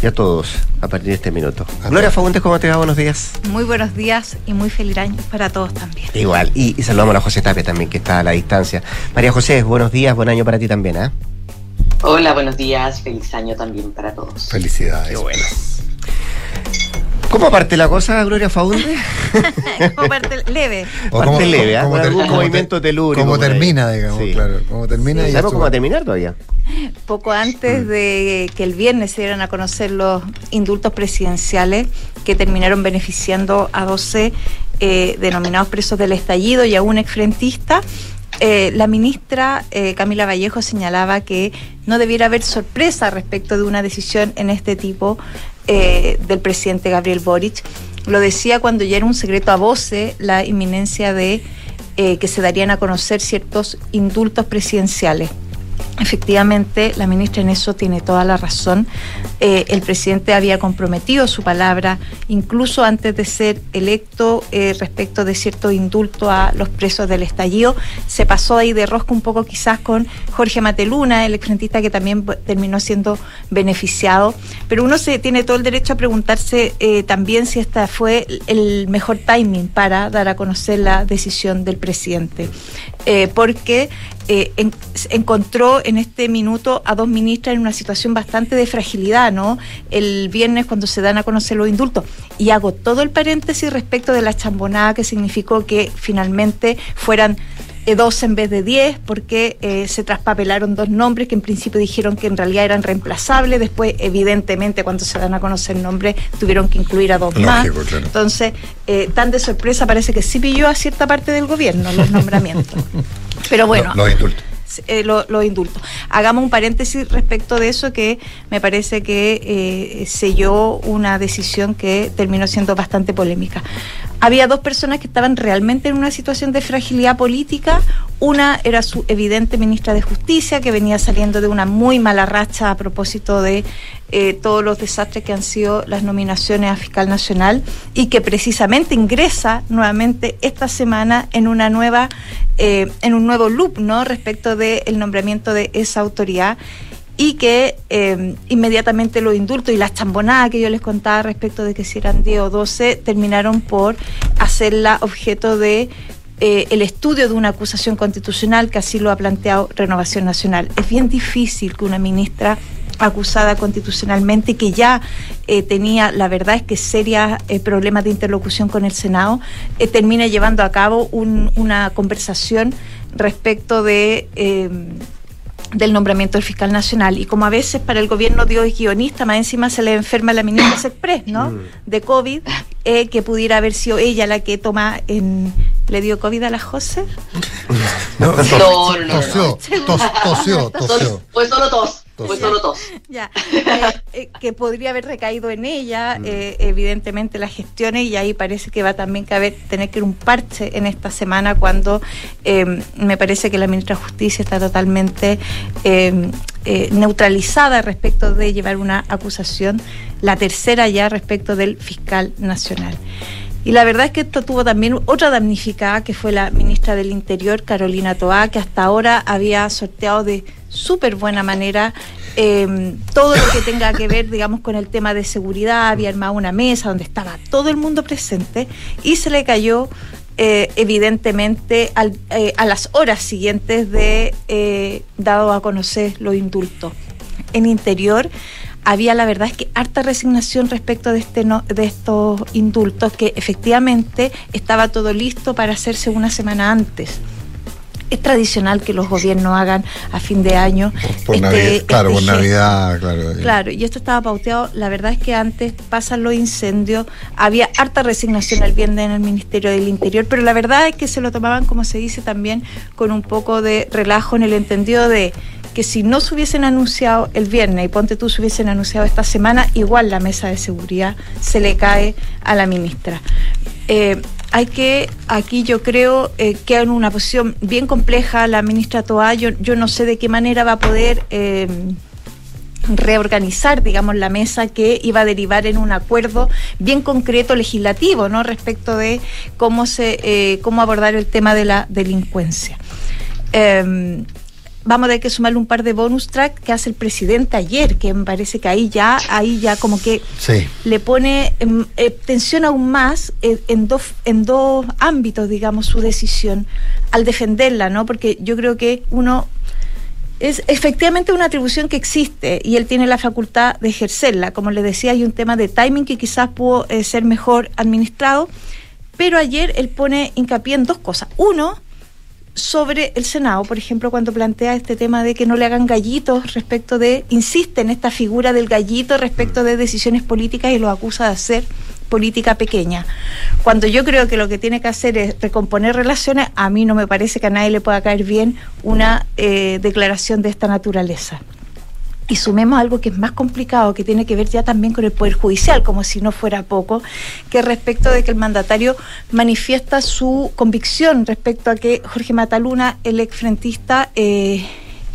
B: y a todos a partir de este minuto. Gloria Fagundes, ¿cómo te va? Buenos días.
H: Muy buenos días y muy feliz año para todos también.
B: Igual. Y, y saludamos a José Tapia también, que está a la distancia. María José, buenos días, buen año para ti también, ¿ah?
I: Hola, buenos días, feliz año también para todos.
G: Felicidades.
B: Qué bueno. ¿Cómo parte la cosa, Gloria Fagundes?
H: Como parte leve.
G: O
B: Parte
G: cómo-
B: leve, ¿ah? algún
G: cómo
B: movimiento telúrico. Ahí.
G: termina, digamos,
B: Sí.
G: claro. Cómo termina y
B: ¿Sabemos cómo va a
G: estuvo.
B: terminar todavía?
H: Poco antes de que el viernes se dieran a conocer los indultos presidenciales que terminaron beneficiando a 12 eh, denominados presos del estallido y a un exfrentista, eh, la ministra eh, Camila Vallejo señalaba que no debiera haber sorpresa respecto de una decisión en este tipo eh, del presidente Gabriel Boric. Lo decía cuando ya era un secreto a voce la inminencia de eh, que se darían a conocer ciertos indultos presidenciales. Efectivamente, la ministra en eso tiene toda la razón. Eh, el presidente había comprometido su palabra, incluso antes de ser electo, eh, respecto de cierto indulto a los presos del estallido. Se pasó ahí de rosca un poco quizás con Jorge Mateluna, el exfrentista que también terminó siendo beneficiado. Pero uno se tiene todo el derecho a preguntarse eh, también si esta fue el mejor timing para dar a conocer la decisión del presidente. Porque eh, en- encontró en este minuto a dos ministras en una situación bastante de fragilidad, ¿no? El viernes cuando se dan a conocer los indultos. Y hago todo el paréntesis respecto de la chambonada que significó que finalmente fueran eh, dos en vez de diez, porque eh, se traspapelaron dos nombres que en principio dijeron que en realidad eran reemplazables, después evidentemente cuando se dan a conocer nombres tuvieron que incluir a dos más.
G: Lógico, claro.
H: Entonces, eh, tan de sorpresa parece que sí pilló a cierta parte del gobierno los nombramientos. Pero bueno,
G: Lo- Los indultos.
H: eh, lo- los indultos. Hagamos un paréntesis respecto de eso que me parece que eh, selló una decisión que terminó siendo bastante polémica. Había dos personas que estaban realmente en una situación de fragilidad política. Una era su evidente ministra de Justicia, que venía saliendo de una muy mala racha a propósito de eh, todos los desastres que han sido las nominaciones a fiscal nacional y que precisamente ingresa nuevamente esta semana en una nueva eh, en un nuevo loop no respecto del nombramiento de esa autoridad y que eh, inmediatamente los indultos y las chambonadas que yo les contaba respecto de que si eran 10 o 12 terminaron por hacerla objeto de eh, el estudio de una acusación constitucional que así lo ha planteado Renovación Nacional. Es bien difícil que una ministra acusada constitucionalmente que ya eh, tenía, la verdad es que serios eh, problemas de interlocución con el Senado, termine llevando a cabo un- una conversación respecto de... del nombramiento del fiscal nacional y como a veces para el gobierno Dios es guionista, más encima se le enferma la ministra Express, ¿no? De COVID, eh, que pudiera haber sido ella la que toma en... ¿Le dio COVID a la José?
G: No,
I: No, no, no,
G: tosió, tos- tosió, tosió.
I: Fue solo tos,
G: Tos.
I: solo tos.
H: Ya, eh, eh, que podría haber recaído en ella, eh, evidentemente, las gestiones, y ahí parece que va también que haber, tener que ir un parche en esta semana cuando eh, me parece que la ministra de Justicia está totalmente eh, eh, neutralizada respecto de llevar una acusación, la tercera ya respecto del fiscal nacional. Y la verdad es que esto tuvo también otra damnificada, que fue la ministra del Interior, Carolina Toá, que hasta ahora había sorteado de súper buena manera eh, todo lo que tenga que ver, digamos, con el tema de seguridad. Había armado una mesa donde estaba todo el mundo presente y se le cayó eh, evidentemente al- eh, a las horas siguientes de eh, dado a conocer los indultos. En interior había la verdad es que harta resignación respecto de este de estos indultos que efectivamente estaba todo listo para hacerse una semana antes. Es tradicional que los gobiernos hagan a fin de año.
G: Por
H: este-
G: Navidad, claro,
H: este
G: por. Navidad, claro.
H: Claro, y esto estaba pauteado. La verdad es que antes pasan los incendios, había harta resignación el viernes en el Ministerio del Interior, pero la verdad es que se lo tomaban, como se dice también, con un poco de relajo en el entendido de que si no se hubiesen anunciado el viernes y ponte tú se hubiesen anunciado esta semana, igual la mesa de seguridad se le cae a la ministra. Eh, hay que, aquí yo creo, eh, queda en una posición bien compleja la ministra Toa. Yo, yo no sé de qué manera va a poder eh, reorganizar, digamos, la mesa que iba a derivar en un acuerdo bien concreto legislativo, ¿no? Respecto de cómo se, eh, cómo abordar el tema de la delincuencia. Vamos a tener que sumarle un par de bonus track que hace el presidente ayer, que me parece que ahí ya, ahí ya como que
G: Sí.
H: le pone em, eh, tensión aún más eh, en dos en dos ámbitos, digamos, su decisión al defenderla, ¿no? Porque yo creo que uno es efectivamente una atribución que existe y él tiene la facultad de ejercerla. Como le decía, hay un tema de timing que quizás pudo eh, ser mejor administrado, pero ayer él pone hincapié en dos cosas. Uno, sobre el Senado, por ejemplo, cuando plantea este tema de que no le hagan gallitos respecto de, insiste en esta figura del gallito respecto de decisiones políticas y lo acusa de hacer política pequeña. Cuando yo creo que lo que tiene que hacer es recomponer relaciones, a mí no me parece que a nadie le pueda caer bien una eh, declaración de esta naturaleza. Y sumemos algo que es más complicado, que tiene que ver ya también con el Poder Judicial, como si no fuera poco, que respecto de que el mandatario manifiesta su convicción respecto a que Jorge Mataluna, el exfrentista, eh,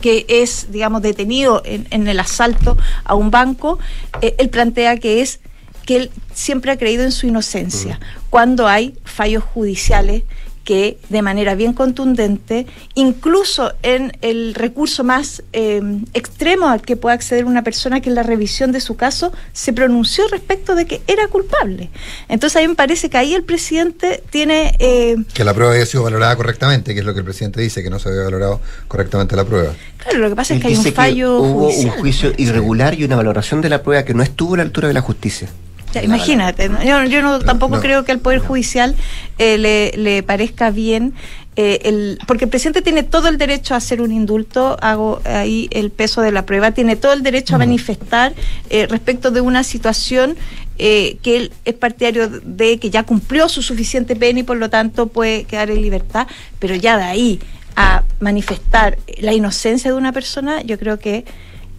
H: que es, digamos, detenido en, en el asalto a un banco, eh, él plantea que es que él siempre ha creído en su inocencia, cuando hay fallos judiciales que de manera bien contundente, incluso en el recurso más eh, extremo al que puede acceder una persona, que es la revisión de su caso, se pronunció respecto de que era culpable. Entonces a mí me parece que ahí el presidente tiene... eh,
G: Que la prueba haya sido valorada correctamente, que es lo que el presidente dice, que no se había valorado correctamente la prueba.
H: claro, lo que pasa es que hay un fallo
B: hubo
H: judicial.
B: un juicio irregular y una valoración de la prueba que no estuvo a la altura de la justicia.
H: Imagínate, ¿no? yo, yo no, tampoco
B: no.
H: creo que al Poder Judicial eh, le, le parezca bien, eh, el, porque el presidente tiene todo el derecho a hacer un indulto, hago ahí el peso de la prueba, tiene todo el derecho a manifestar eh, respecto de una situación eh, que él es partidario de que ya cumplió su suficiente pena y por lo tanto puede quedar en libertad, pero ya de ahí a manifestar la inocencia de una persona, yo creo que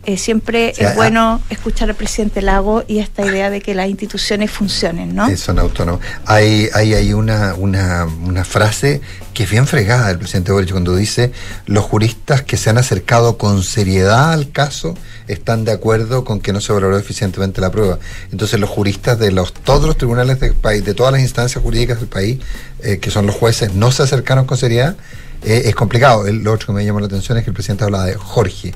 H: eh, siempre
G: Sí,
H: es
G: ah,
H: bueno escuchar al presidente Lago y esta idea de que las instituciones funcionen, ¿no?
G: Sí, son autónomos. Hay, hay, hay una, una, una frase que es bien fregada del presidente Boric cuando dice los juristas que se han acercado con seriedad al caso están de acuerdo con que no se valoró eficientemente la prueba. Entonces los juristas de los todos los tribunales del país, de todas las instancias jurídicas del país, eh, que son los jueces, no se acercaron con seriedad, eh, es complicado. El, lo otro que me llamó la atención es que el presidente habla de Jorge.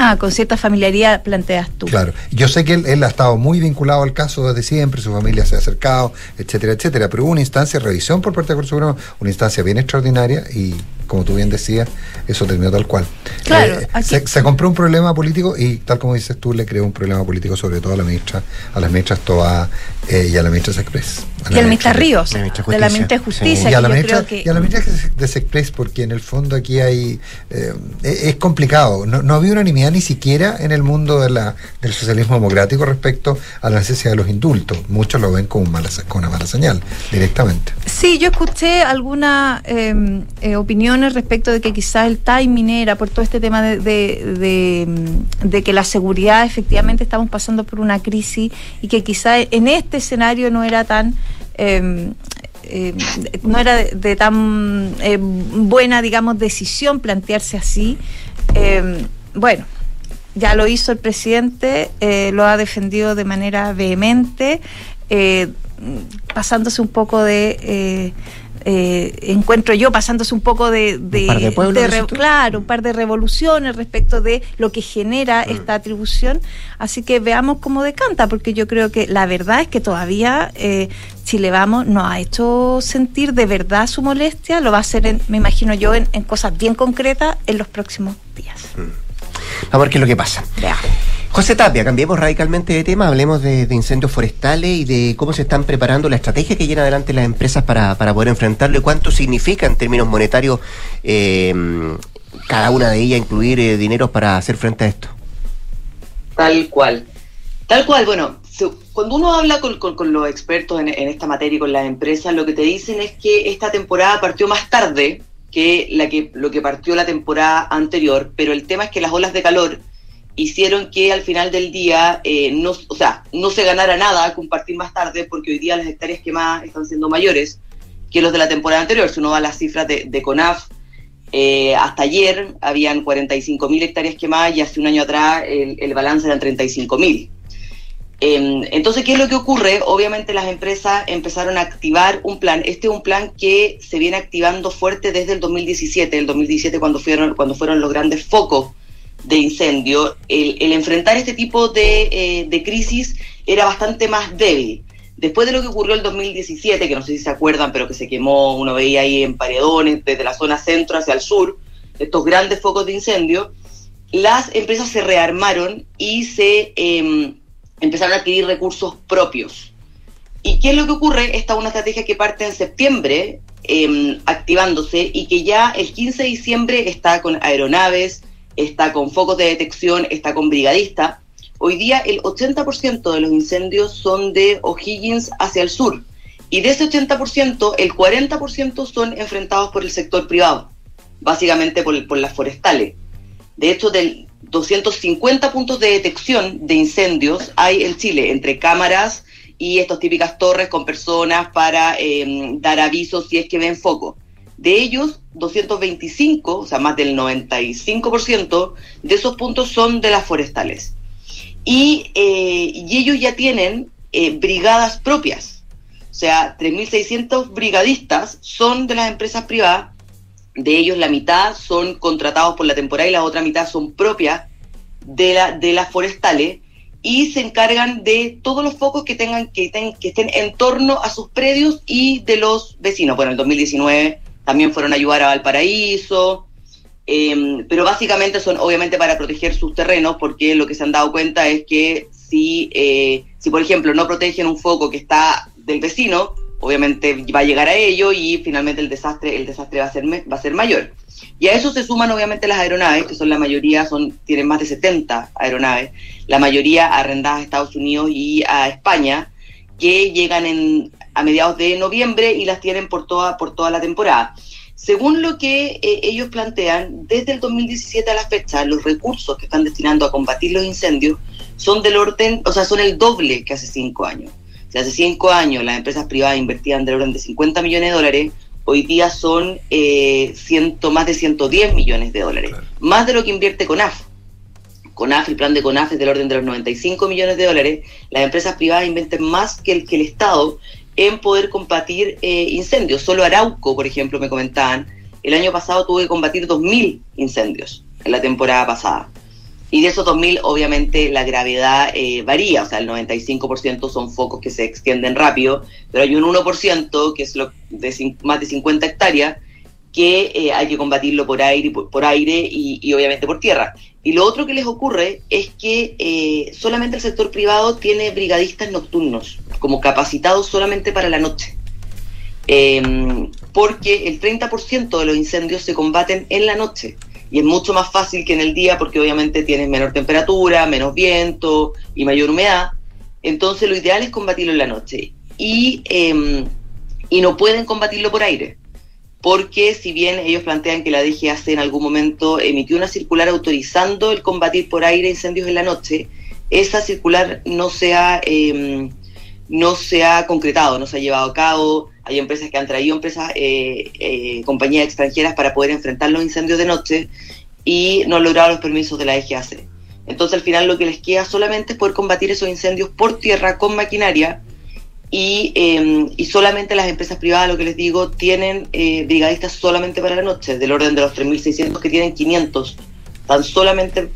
H: Ah, con cierta familiaridad planteas tú.
G: Claro, yo sé que él, él ha estado muy vinculado al caso desde siempre, su familia se ha acercado, etcétera, etcétera, pero hubo una instancia de revisión por parte de la Corte Suprema, una instancia bien extraordinaria y, como tú bien decías, eso terminó tal cual.
H: Claro,
G: Eh,
H: aquí-
G: se, se compró un problema político y, tal como dices tú, le creó un problema político sobre todo a la ministra, a las ministras Toa eh, y a la ministra Sexpress. A
H: Y
G: la
H: al ministra Ríos,
B: La
H: de la
B: Justicia.
H: ministra de Justicia,
G: y a la ministra,
H: que...
G: y a la ministra de Sexpress, porque en el fondo aquí hay. eh, es es complicado. No, no había unanimidad ni siquiera en el mundo de la, del socialismo democrático respecto a la necesidad de los indultos. Muchos lo ven como una mala señal, directamente.
H: Sí, yo escuché algunas eh, eh, opiniones respecto de que quizás el timing era por todo este tema mm, de que la seguridad efectivamente estamos pasando por una crisis y que quizás en este escenario no era tan eh, eh, no era de, tan eh, buena digamos decisión plantearse así bueno ya lo hizo el presidente, eh, lo ha defendido de manera vehemente, eh, pasándose un poco de... eh, eh, encuentro yo pasándose un poco de, de,
B: par de pueblos,
H: claro un par de revoluciones respecto de lo que genera
B: Mm.
H: esta atribución. Así que veamos cómo decanta porque yo creo que la verdad es que todavía eh, Chile Vamos nos ha hecho sentir de verdad su molestia. Lo va a hacer en- me imagino yo en, en cosas bien concretas en los próximos días.
B: Vamos a ver qué es lo que pasa. José Tapia, cambiemos radicalmente de tema, hablemos de, de incendios forestales y de cómo se están preparando la estrategia que llevan adelante las empresas para, para poder enfrentarlo y cuánto significa en términos monetarios eh, cada una de ellas incluir eh, dineros para hacer frente a esto.
I: Tal cual. Tal cual, bueno, cuando uno habla con, con- con los expertos en, en esta materia y con las empresas, lo que te dicen es que esta temporada partió más tarde que, la que lo que partió la temporada anterior, pero el tema es que las olas de calor hicieron que al final del día eh, no, o sea, no se ganara nada compartir más tarde porque hoy día las hectáreas quemadas están siendo mayores que los de la temporada anterior. Si uno va a las cifras de, de CONAF, eh, hasta ayer habían 45.000 hectáreas quemadas y hace un año atrás el, el balance eran 35.000. Eh, entonces, ¿qué es lo que ocurre? Obviamente las empresas empezaron a activar un plan. Este es un plan que se viene activando fuerte desde el 2017, el 2017 cuando fueron, cuando fueron los grandes focos de incendio. El, enfrentar este tipo de, eh, crisis era bastante más débil. Después de lo que ocurrió el 2017, que no sé si se acuerdan, pero que se quemó, uno veía ahí en paredones, desde la zona centro hacia el sur, estos grandes focos de incendio, las empresas se rearmaron y se eh, empezaron a adquirir recursos propios. ¿Y qué es lo que ocurre? Esta es una estrategia que parte en septiembre, eh, activándose, y que ya el 15 de diciembre está con aeronaves, está con focos de detección, está con brigadista. Hoy día el 80% de los incendios son de O'Higgins hacia el sur. Y de ese 80%, el 40% son enfrentados por el sector privado, básicamente por, por las forestales. De hecho, del 250 puntos de detección de incendios hay en Chile, entre cámaras y estas típicas torres con personas para eh, dar avisos si es que ven foco. De ellos, 225, o sea, más del 95% de esos puntos son de las forestales. Y, eh, ellos ya tienen eh, brigadas propias. O sea, 3.600 brigadistas son de las empresas privadas. De ellos la mitad son contratados por la temporada y la otra mitad son propias de, la, de las forestales y se encargan de todos los focos que tengan que, ten, que estén en torno a sus predios y de los vecinos. Bueno, en el 2019 también fueron a ayudar a Valparaíso, eh, pero básicamente son obviamente para proteger sus terrenos, porque lo que se han dado cuenta es que si, eh, si por ejemplo, no protegen un foco que está del vecino, obviamente va a llegar a ello y finalmente el desastre, el desastre va a ser, va a ser mayor. Y a eso se suman obviamente las aeronaves, que son la mayoría, son, tienen más de 70 aeronaves, la mayoría arrendadas a Estados Unidos y a España, que llegan en, a mediados de noviembre y las tienen por toda, por toda la temporada. Según lo que eh, ellos plantean, desde el 2017 a la fecha, los recursos que están destinando a combatir los incendios son del orden, o sea, son el doble que hace cinco años. Si hace cinco años las empresas privadas invertían del orden de 50 millones de dólares, hoy día son eh, ciento, más de 110 millones de dólares, claro. más de lo que invierte CONAF. CONAF, el plan de CONAF es del orden de los 95 millones de dólares, las empresas privadas invierten más que el, que el Estado en poder combatir eh, incendios. Solo Arauco, por ejemplo, me comentaban, el año pasado tuvo que combatir 2.000 incendios en la temporada pasada. Y de esos 2.000, obviamente, la gravedad eh, varía, o sea, el 95% son focos que se extienden rápido, pero hay un 1%, que es lo de más de 50 hectáreas, que eh, hay que combatirlo por aire, por, por aire y, y, obviamente por tierra. Y lo otro que les ocurre es que eh, solamente el sector privado tiene brigadistas nocturnos, como capacitados solamente para la noche. Eh, porque el 30% de los incendios se combaten en la noche y es mucho más fácil que en el día porque obviamente tienes menor temperatura, menos viento y mayor humedad. Entonces lo ideal es combatirlo en la noche y, eh, y no pueden combatirlo por aire. Porque si bien ellos plantean que la DGAC en algún momento emitió una circular autorizando el combatir por aire incendios en la noche, esa circular no se ha, eh, no se ha concretado, no se ha llevado a cabo. Hay empresas que han traído empresas, eh, eh, compañías extranjeras para poder enfrentar los incendios de noche y no han logrado los permisos de la DGAC. Entonces al final lo que les queda solamente es poder combatir esos incendios por tierra con maquinaria y, eh, y solamente las empresas privadas, lo que les digo, tienen eh, brigadistas solamente para la noche, del orden de los 3.600 que tienen 500, están solamente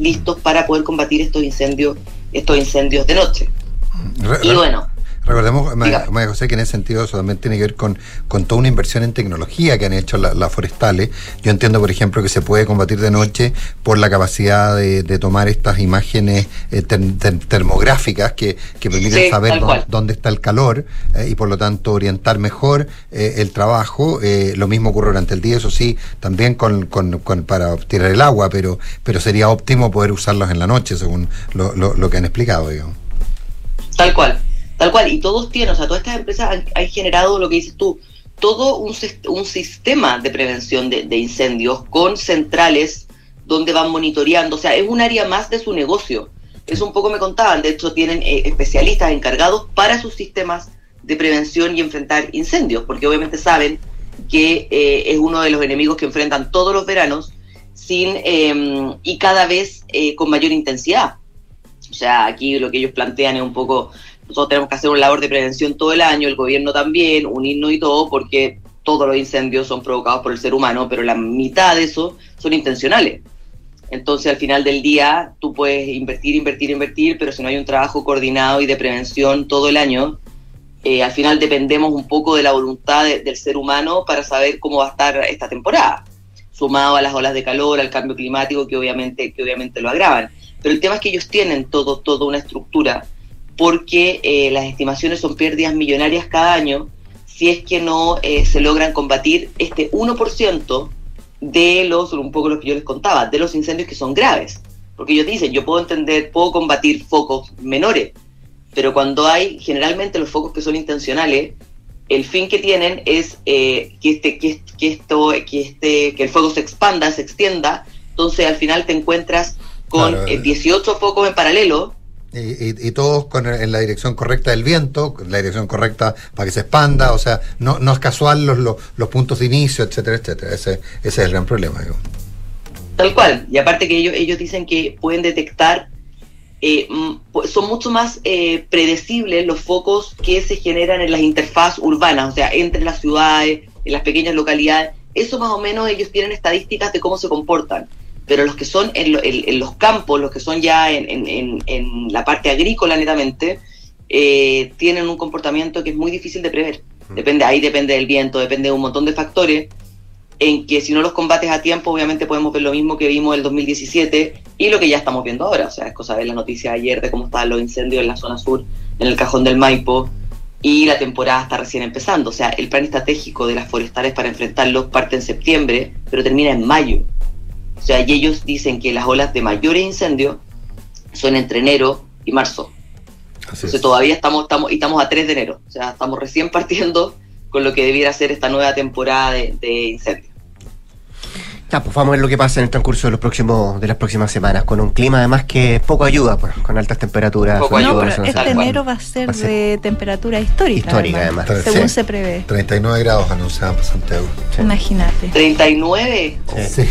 I: listos para poder combatir estos incendios, estos incendios de noche.
G: Y bueno. Recordemos, María José, que en ese sentido eso también tiene que ver con, con toda una inversión en tecnología que han hecho las la forestales. Yo entiendo, por ejemplo, que se puede combatir de noche por la capacidad de, de tomar estas imágenes eh, ter, ter, termográficas que, que permiten sí, saber dónde, dónde, está el calor eh, y por lo tanto orientar mejor eh, el trabajo. Eh, lo mismo ocurre durante el día, eso sí, también con, con, con, para tirar el agua, pero, pero sería óptimo poder usarlos en la noche, según lo, lo, lo que han explicado, digamos.
I: Tal cual. Tal cual, y todos tienen, o sea, todas estas empresas han, generado lo que dices tú, todo un, un sistema de prevención de, de, incendios con centrales donde van monitoreando, o sea, es un área más de su negocio. Eso un poco me contaban, de hecho tienen eh, especialistas encargados para sus sistemas de prevención y enfrentar incendios, porque obviamente saben que eh, es uno de los enemigos que enfrentan todos los veranos sin em, y cada vez eh, con mayor intensidad. O sea, aquí lo que ellos plantean es un poco, nosotros tenemos que hacer una labor de prevención todo el año, el gobierno también, unirnos y todo, porque todos los incendios son provocados por el ser humano, pero la mitad de eso son intencionales. Entonces, al final del día, tú puedes invertir, invertir, invertir, pero si no hay un trabajo coordinado y de prevención todo el año, eh, al final dependemos un poco de la voluntad del ser humano para saber cómo va a estar esta temporada, sumado a las olas de calor, al cambio climático que obviamente, que obviamente lo agravan. Pero el tema es que ellos tienen todo, toda una estructura, porque eh, las estimaciones son pérdidas millonarias cada año si es que no eh, se logran combatir este 1% de los, un poco lo que yo les contaba, de los incendios que son graves. Porque ellos dicen, yo puedo entender, puedo combatir focos menores, pero cuando hay generalmente los focos que son intencionales, el fin que tienen es eh, que, este, que, que, esto, que, este, que el fuego se expanda, se extienda, entonces al final te encuentras con 18 eh, focos en paralelo
G: y, todos con, en la dirección correcta del viento, la dirección correcta para que se expanda, o sea, no, no es casual los, los, puntos de inicio, etcétera, etcétera. Ese, ese es el gran problema. Digo.
I: Tal cual, y aparte que ellos, ellos dicen que pueden detectar, eh, son mucho más eh, predecibles los focos que se generan en las interfaz urbanas, o sea, entre las ciudades, en las pequeñas localidades. Eso más o menos ellos tienen estadísticas de cómo se comportan pero los que son en, los campos, los que son ya en, la parte agrícola netamente, eh, tienen un comportamiento que es muy difícil de prever. Mm. Depende, ahí depende del viento, depende de un montón de factores, en que si no los combates a tiempo, obviamente podemos ver lo mismo que vimos en el 2017 y lo que ya estamos viendo ahora. O sea, es cosa de la noticia de ayer de cómo estaban los incendios en la zona sur, en el cajón del Maipo, y la temporada está recién empezando. O sea, el plan estratégico de las forestales para enfrentarlos parte en septiembre, pero termina en mayo. O sea, y ellos dicen que las olas de mayores incendios son entre enero y marzo. Entonces todavía estamos, estamos, y estamos a 3 de enero. O sea, estamos recién partiendo con lo que debiera ser esta nueva temporada de, incendios.
B: Ya, pues vamos a ver lo que pasa en el transcurso de los próximos de las próximas semanas, con un clima además que poco ayuda, pues, con altas temperaturas.
H: Poco ayuda, este enero va a ser, de temperatura histórica.
B: Histórica además.
H: según se prevé.
G: 39 grados anunciados para Santiago.
H: Imagínate.
I: ¿39?
G: Sí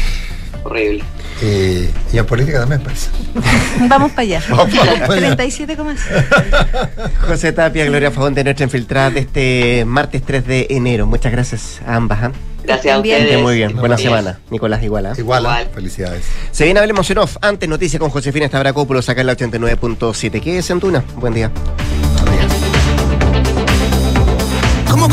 I: horrible.
G: Eh, y en política también parece.
H: Vamos para allá. 37,6.
B: José Tapia, Gloria Fagón de Nuestra Infiltrada de este martes 3 de enero. Muchas gracias a ambas.
I: ¿eh? Gracias a ustedes.
B: Muy bien, buena semana. Nicolás, igual. ¿eh?
G: Igual, felicidades.
B: Se viene Hablemos en Off. Antes, noticia con Josefina Estabracópulos acá en la 89.7. ¿Qué es en Tuna? Buen día.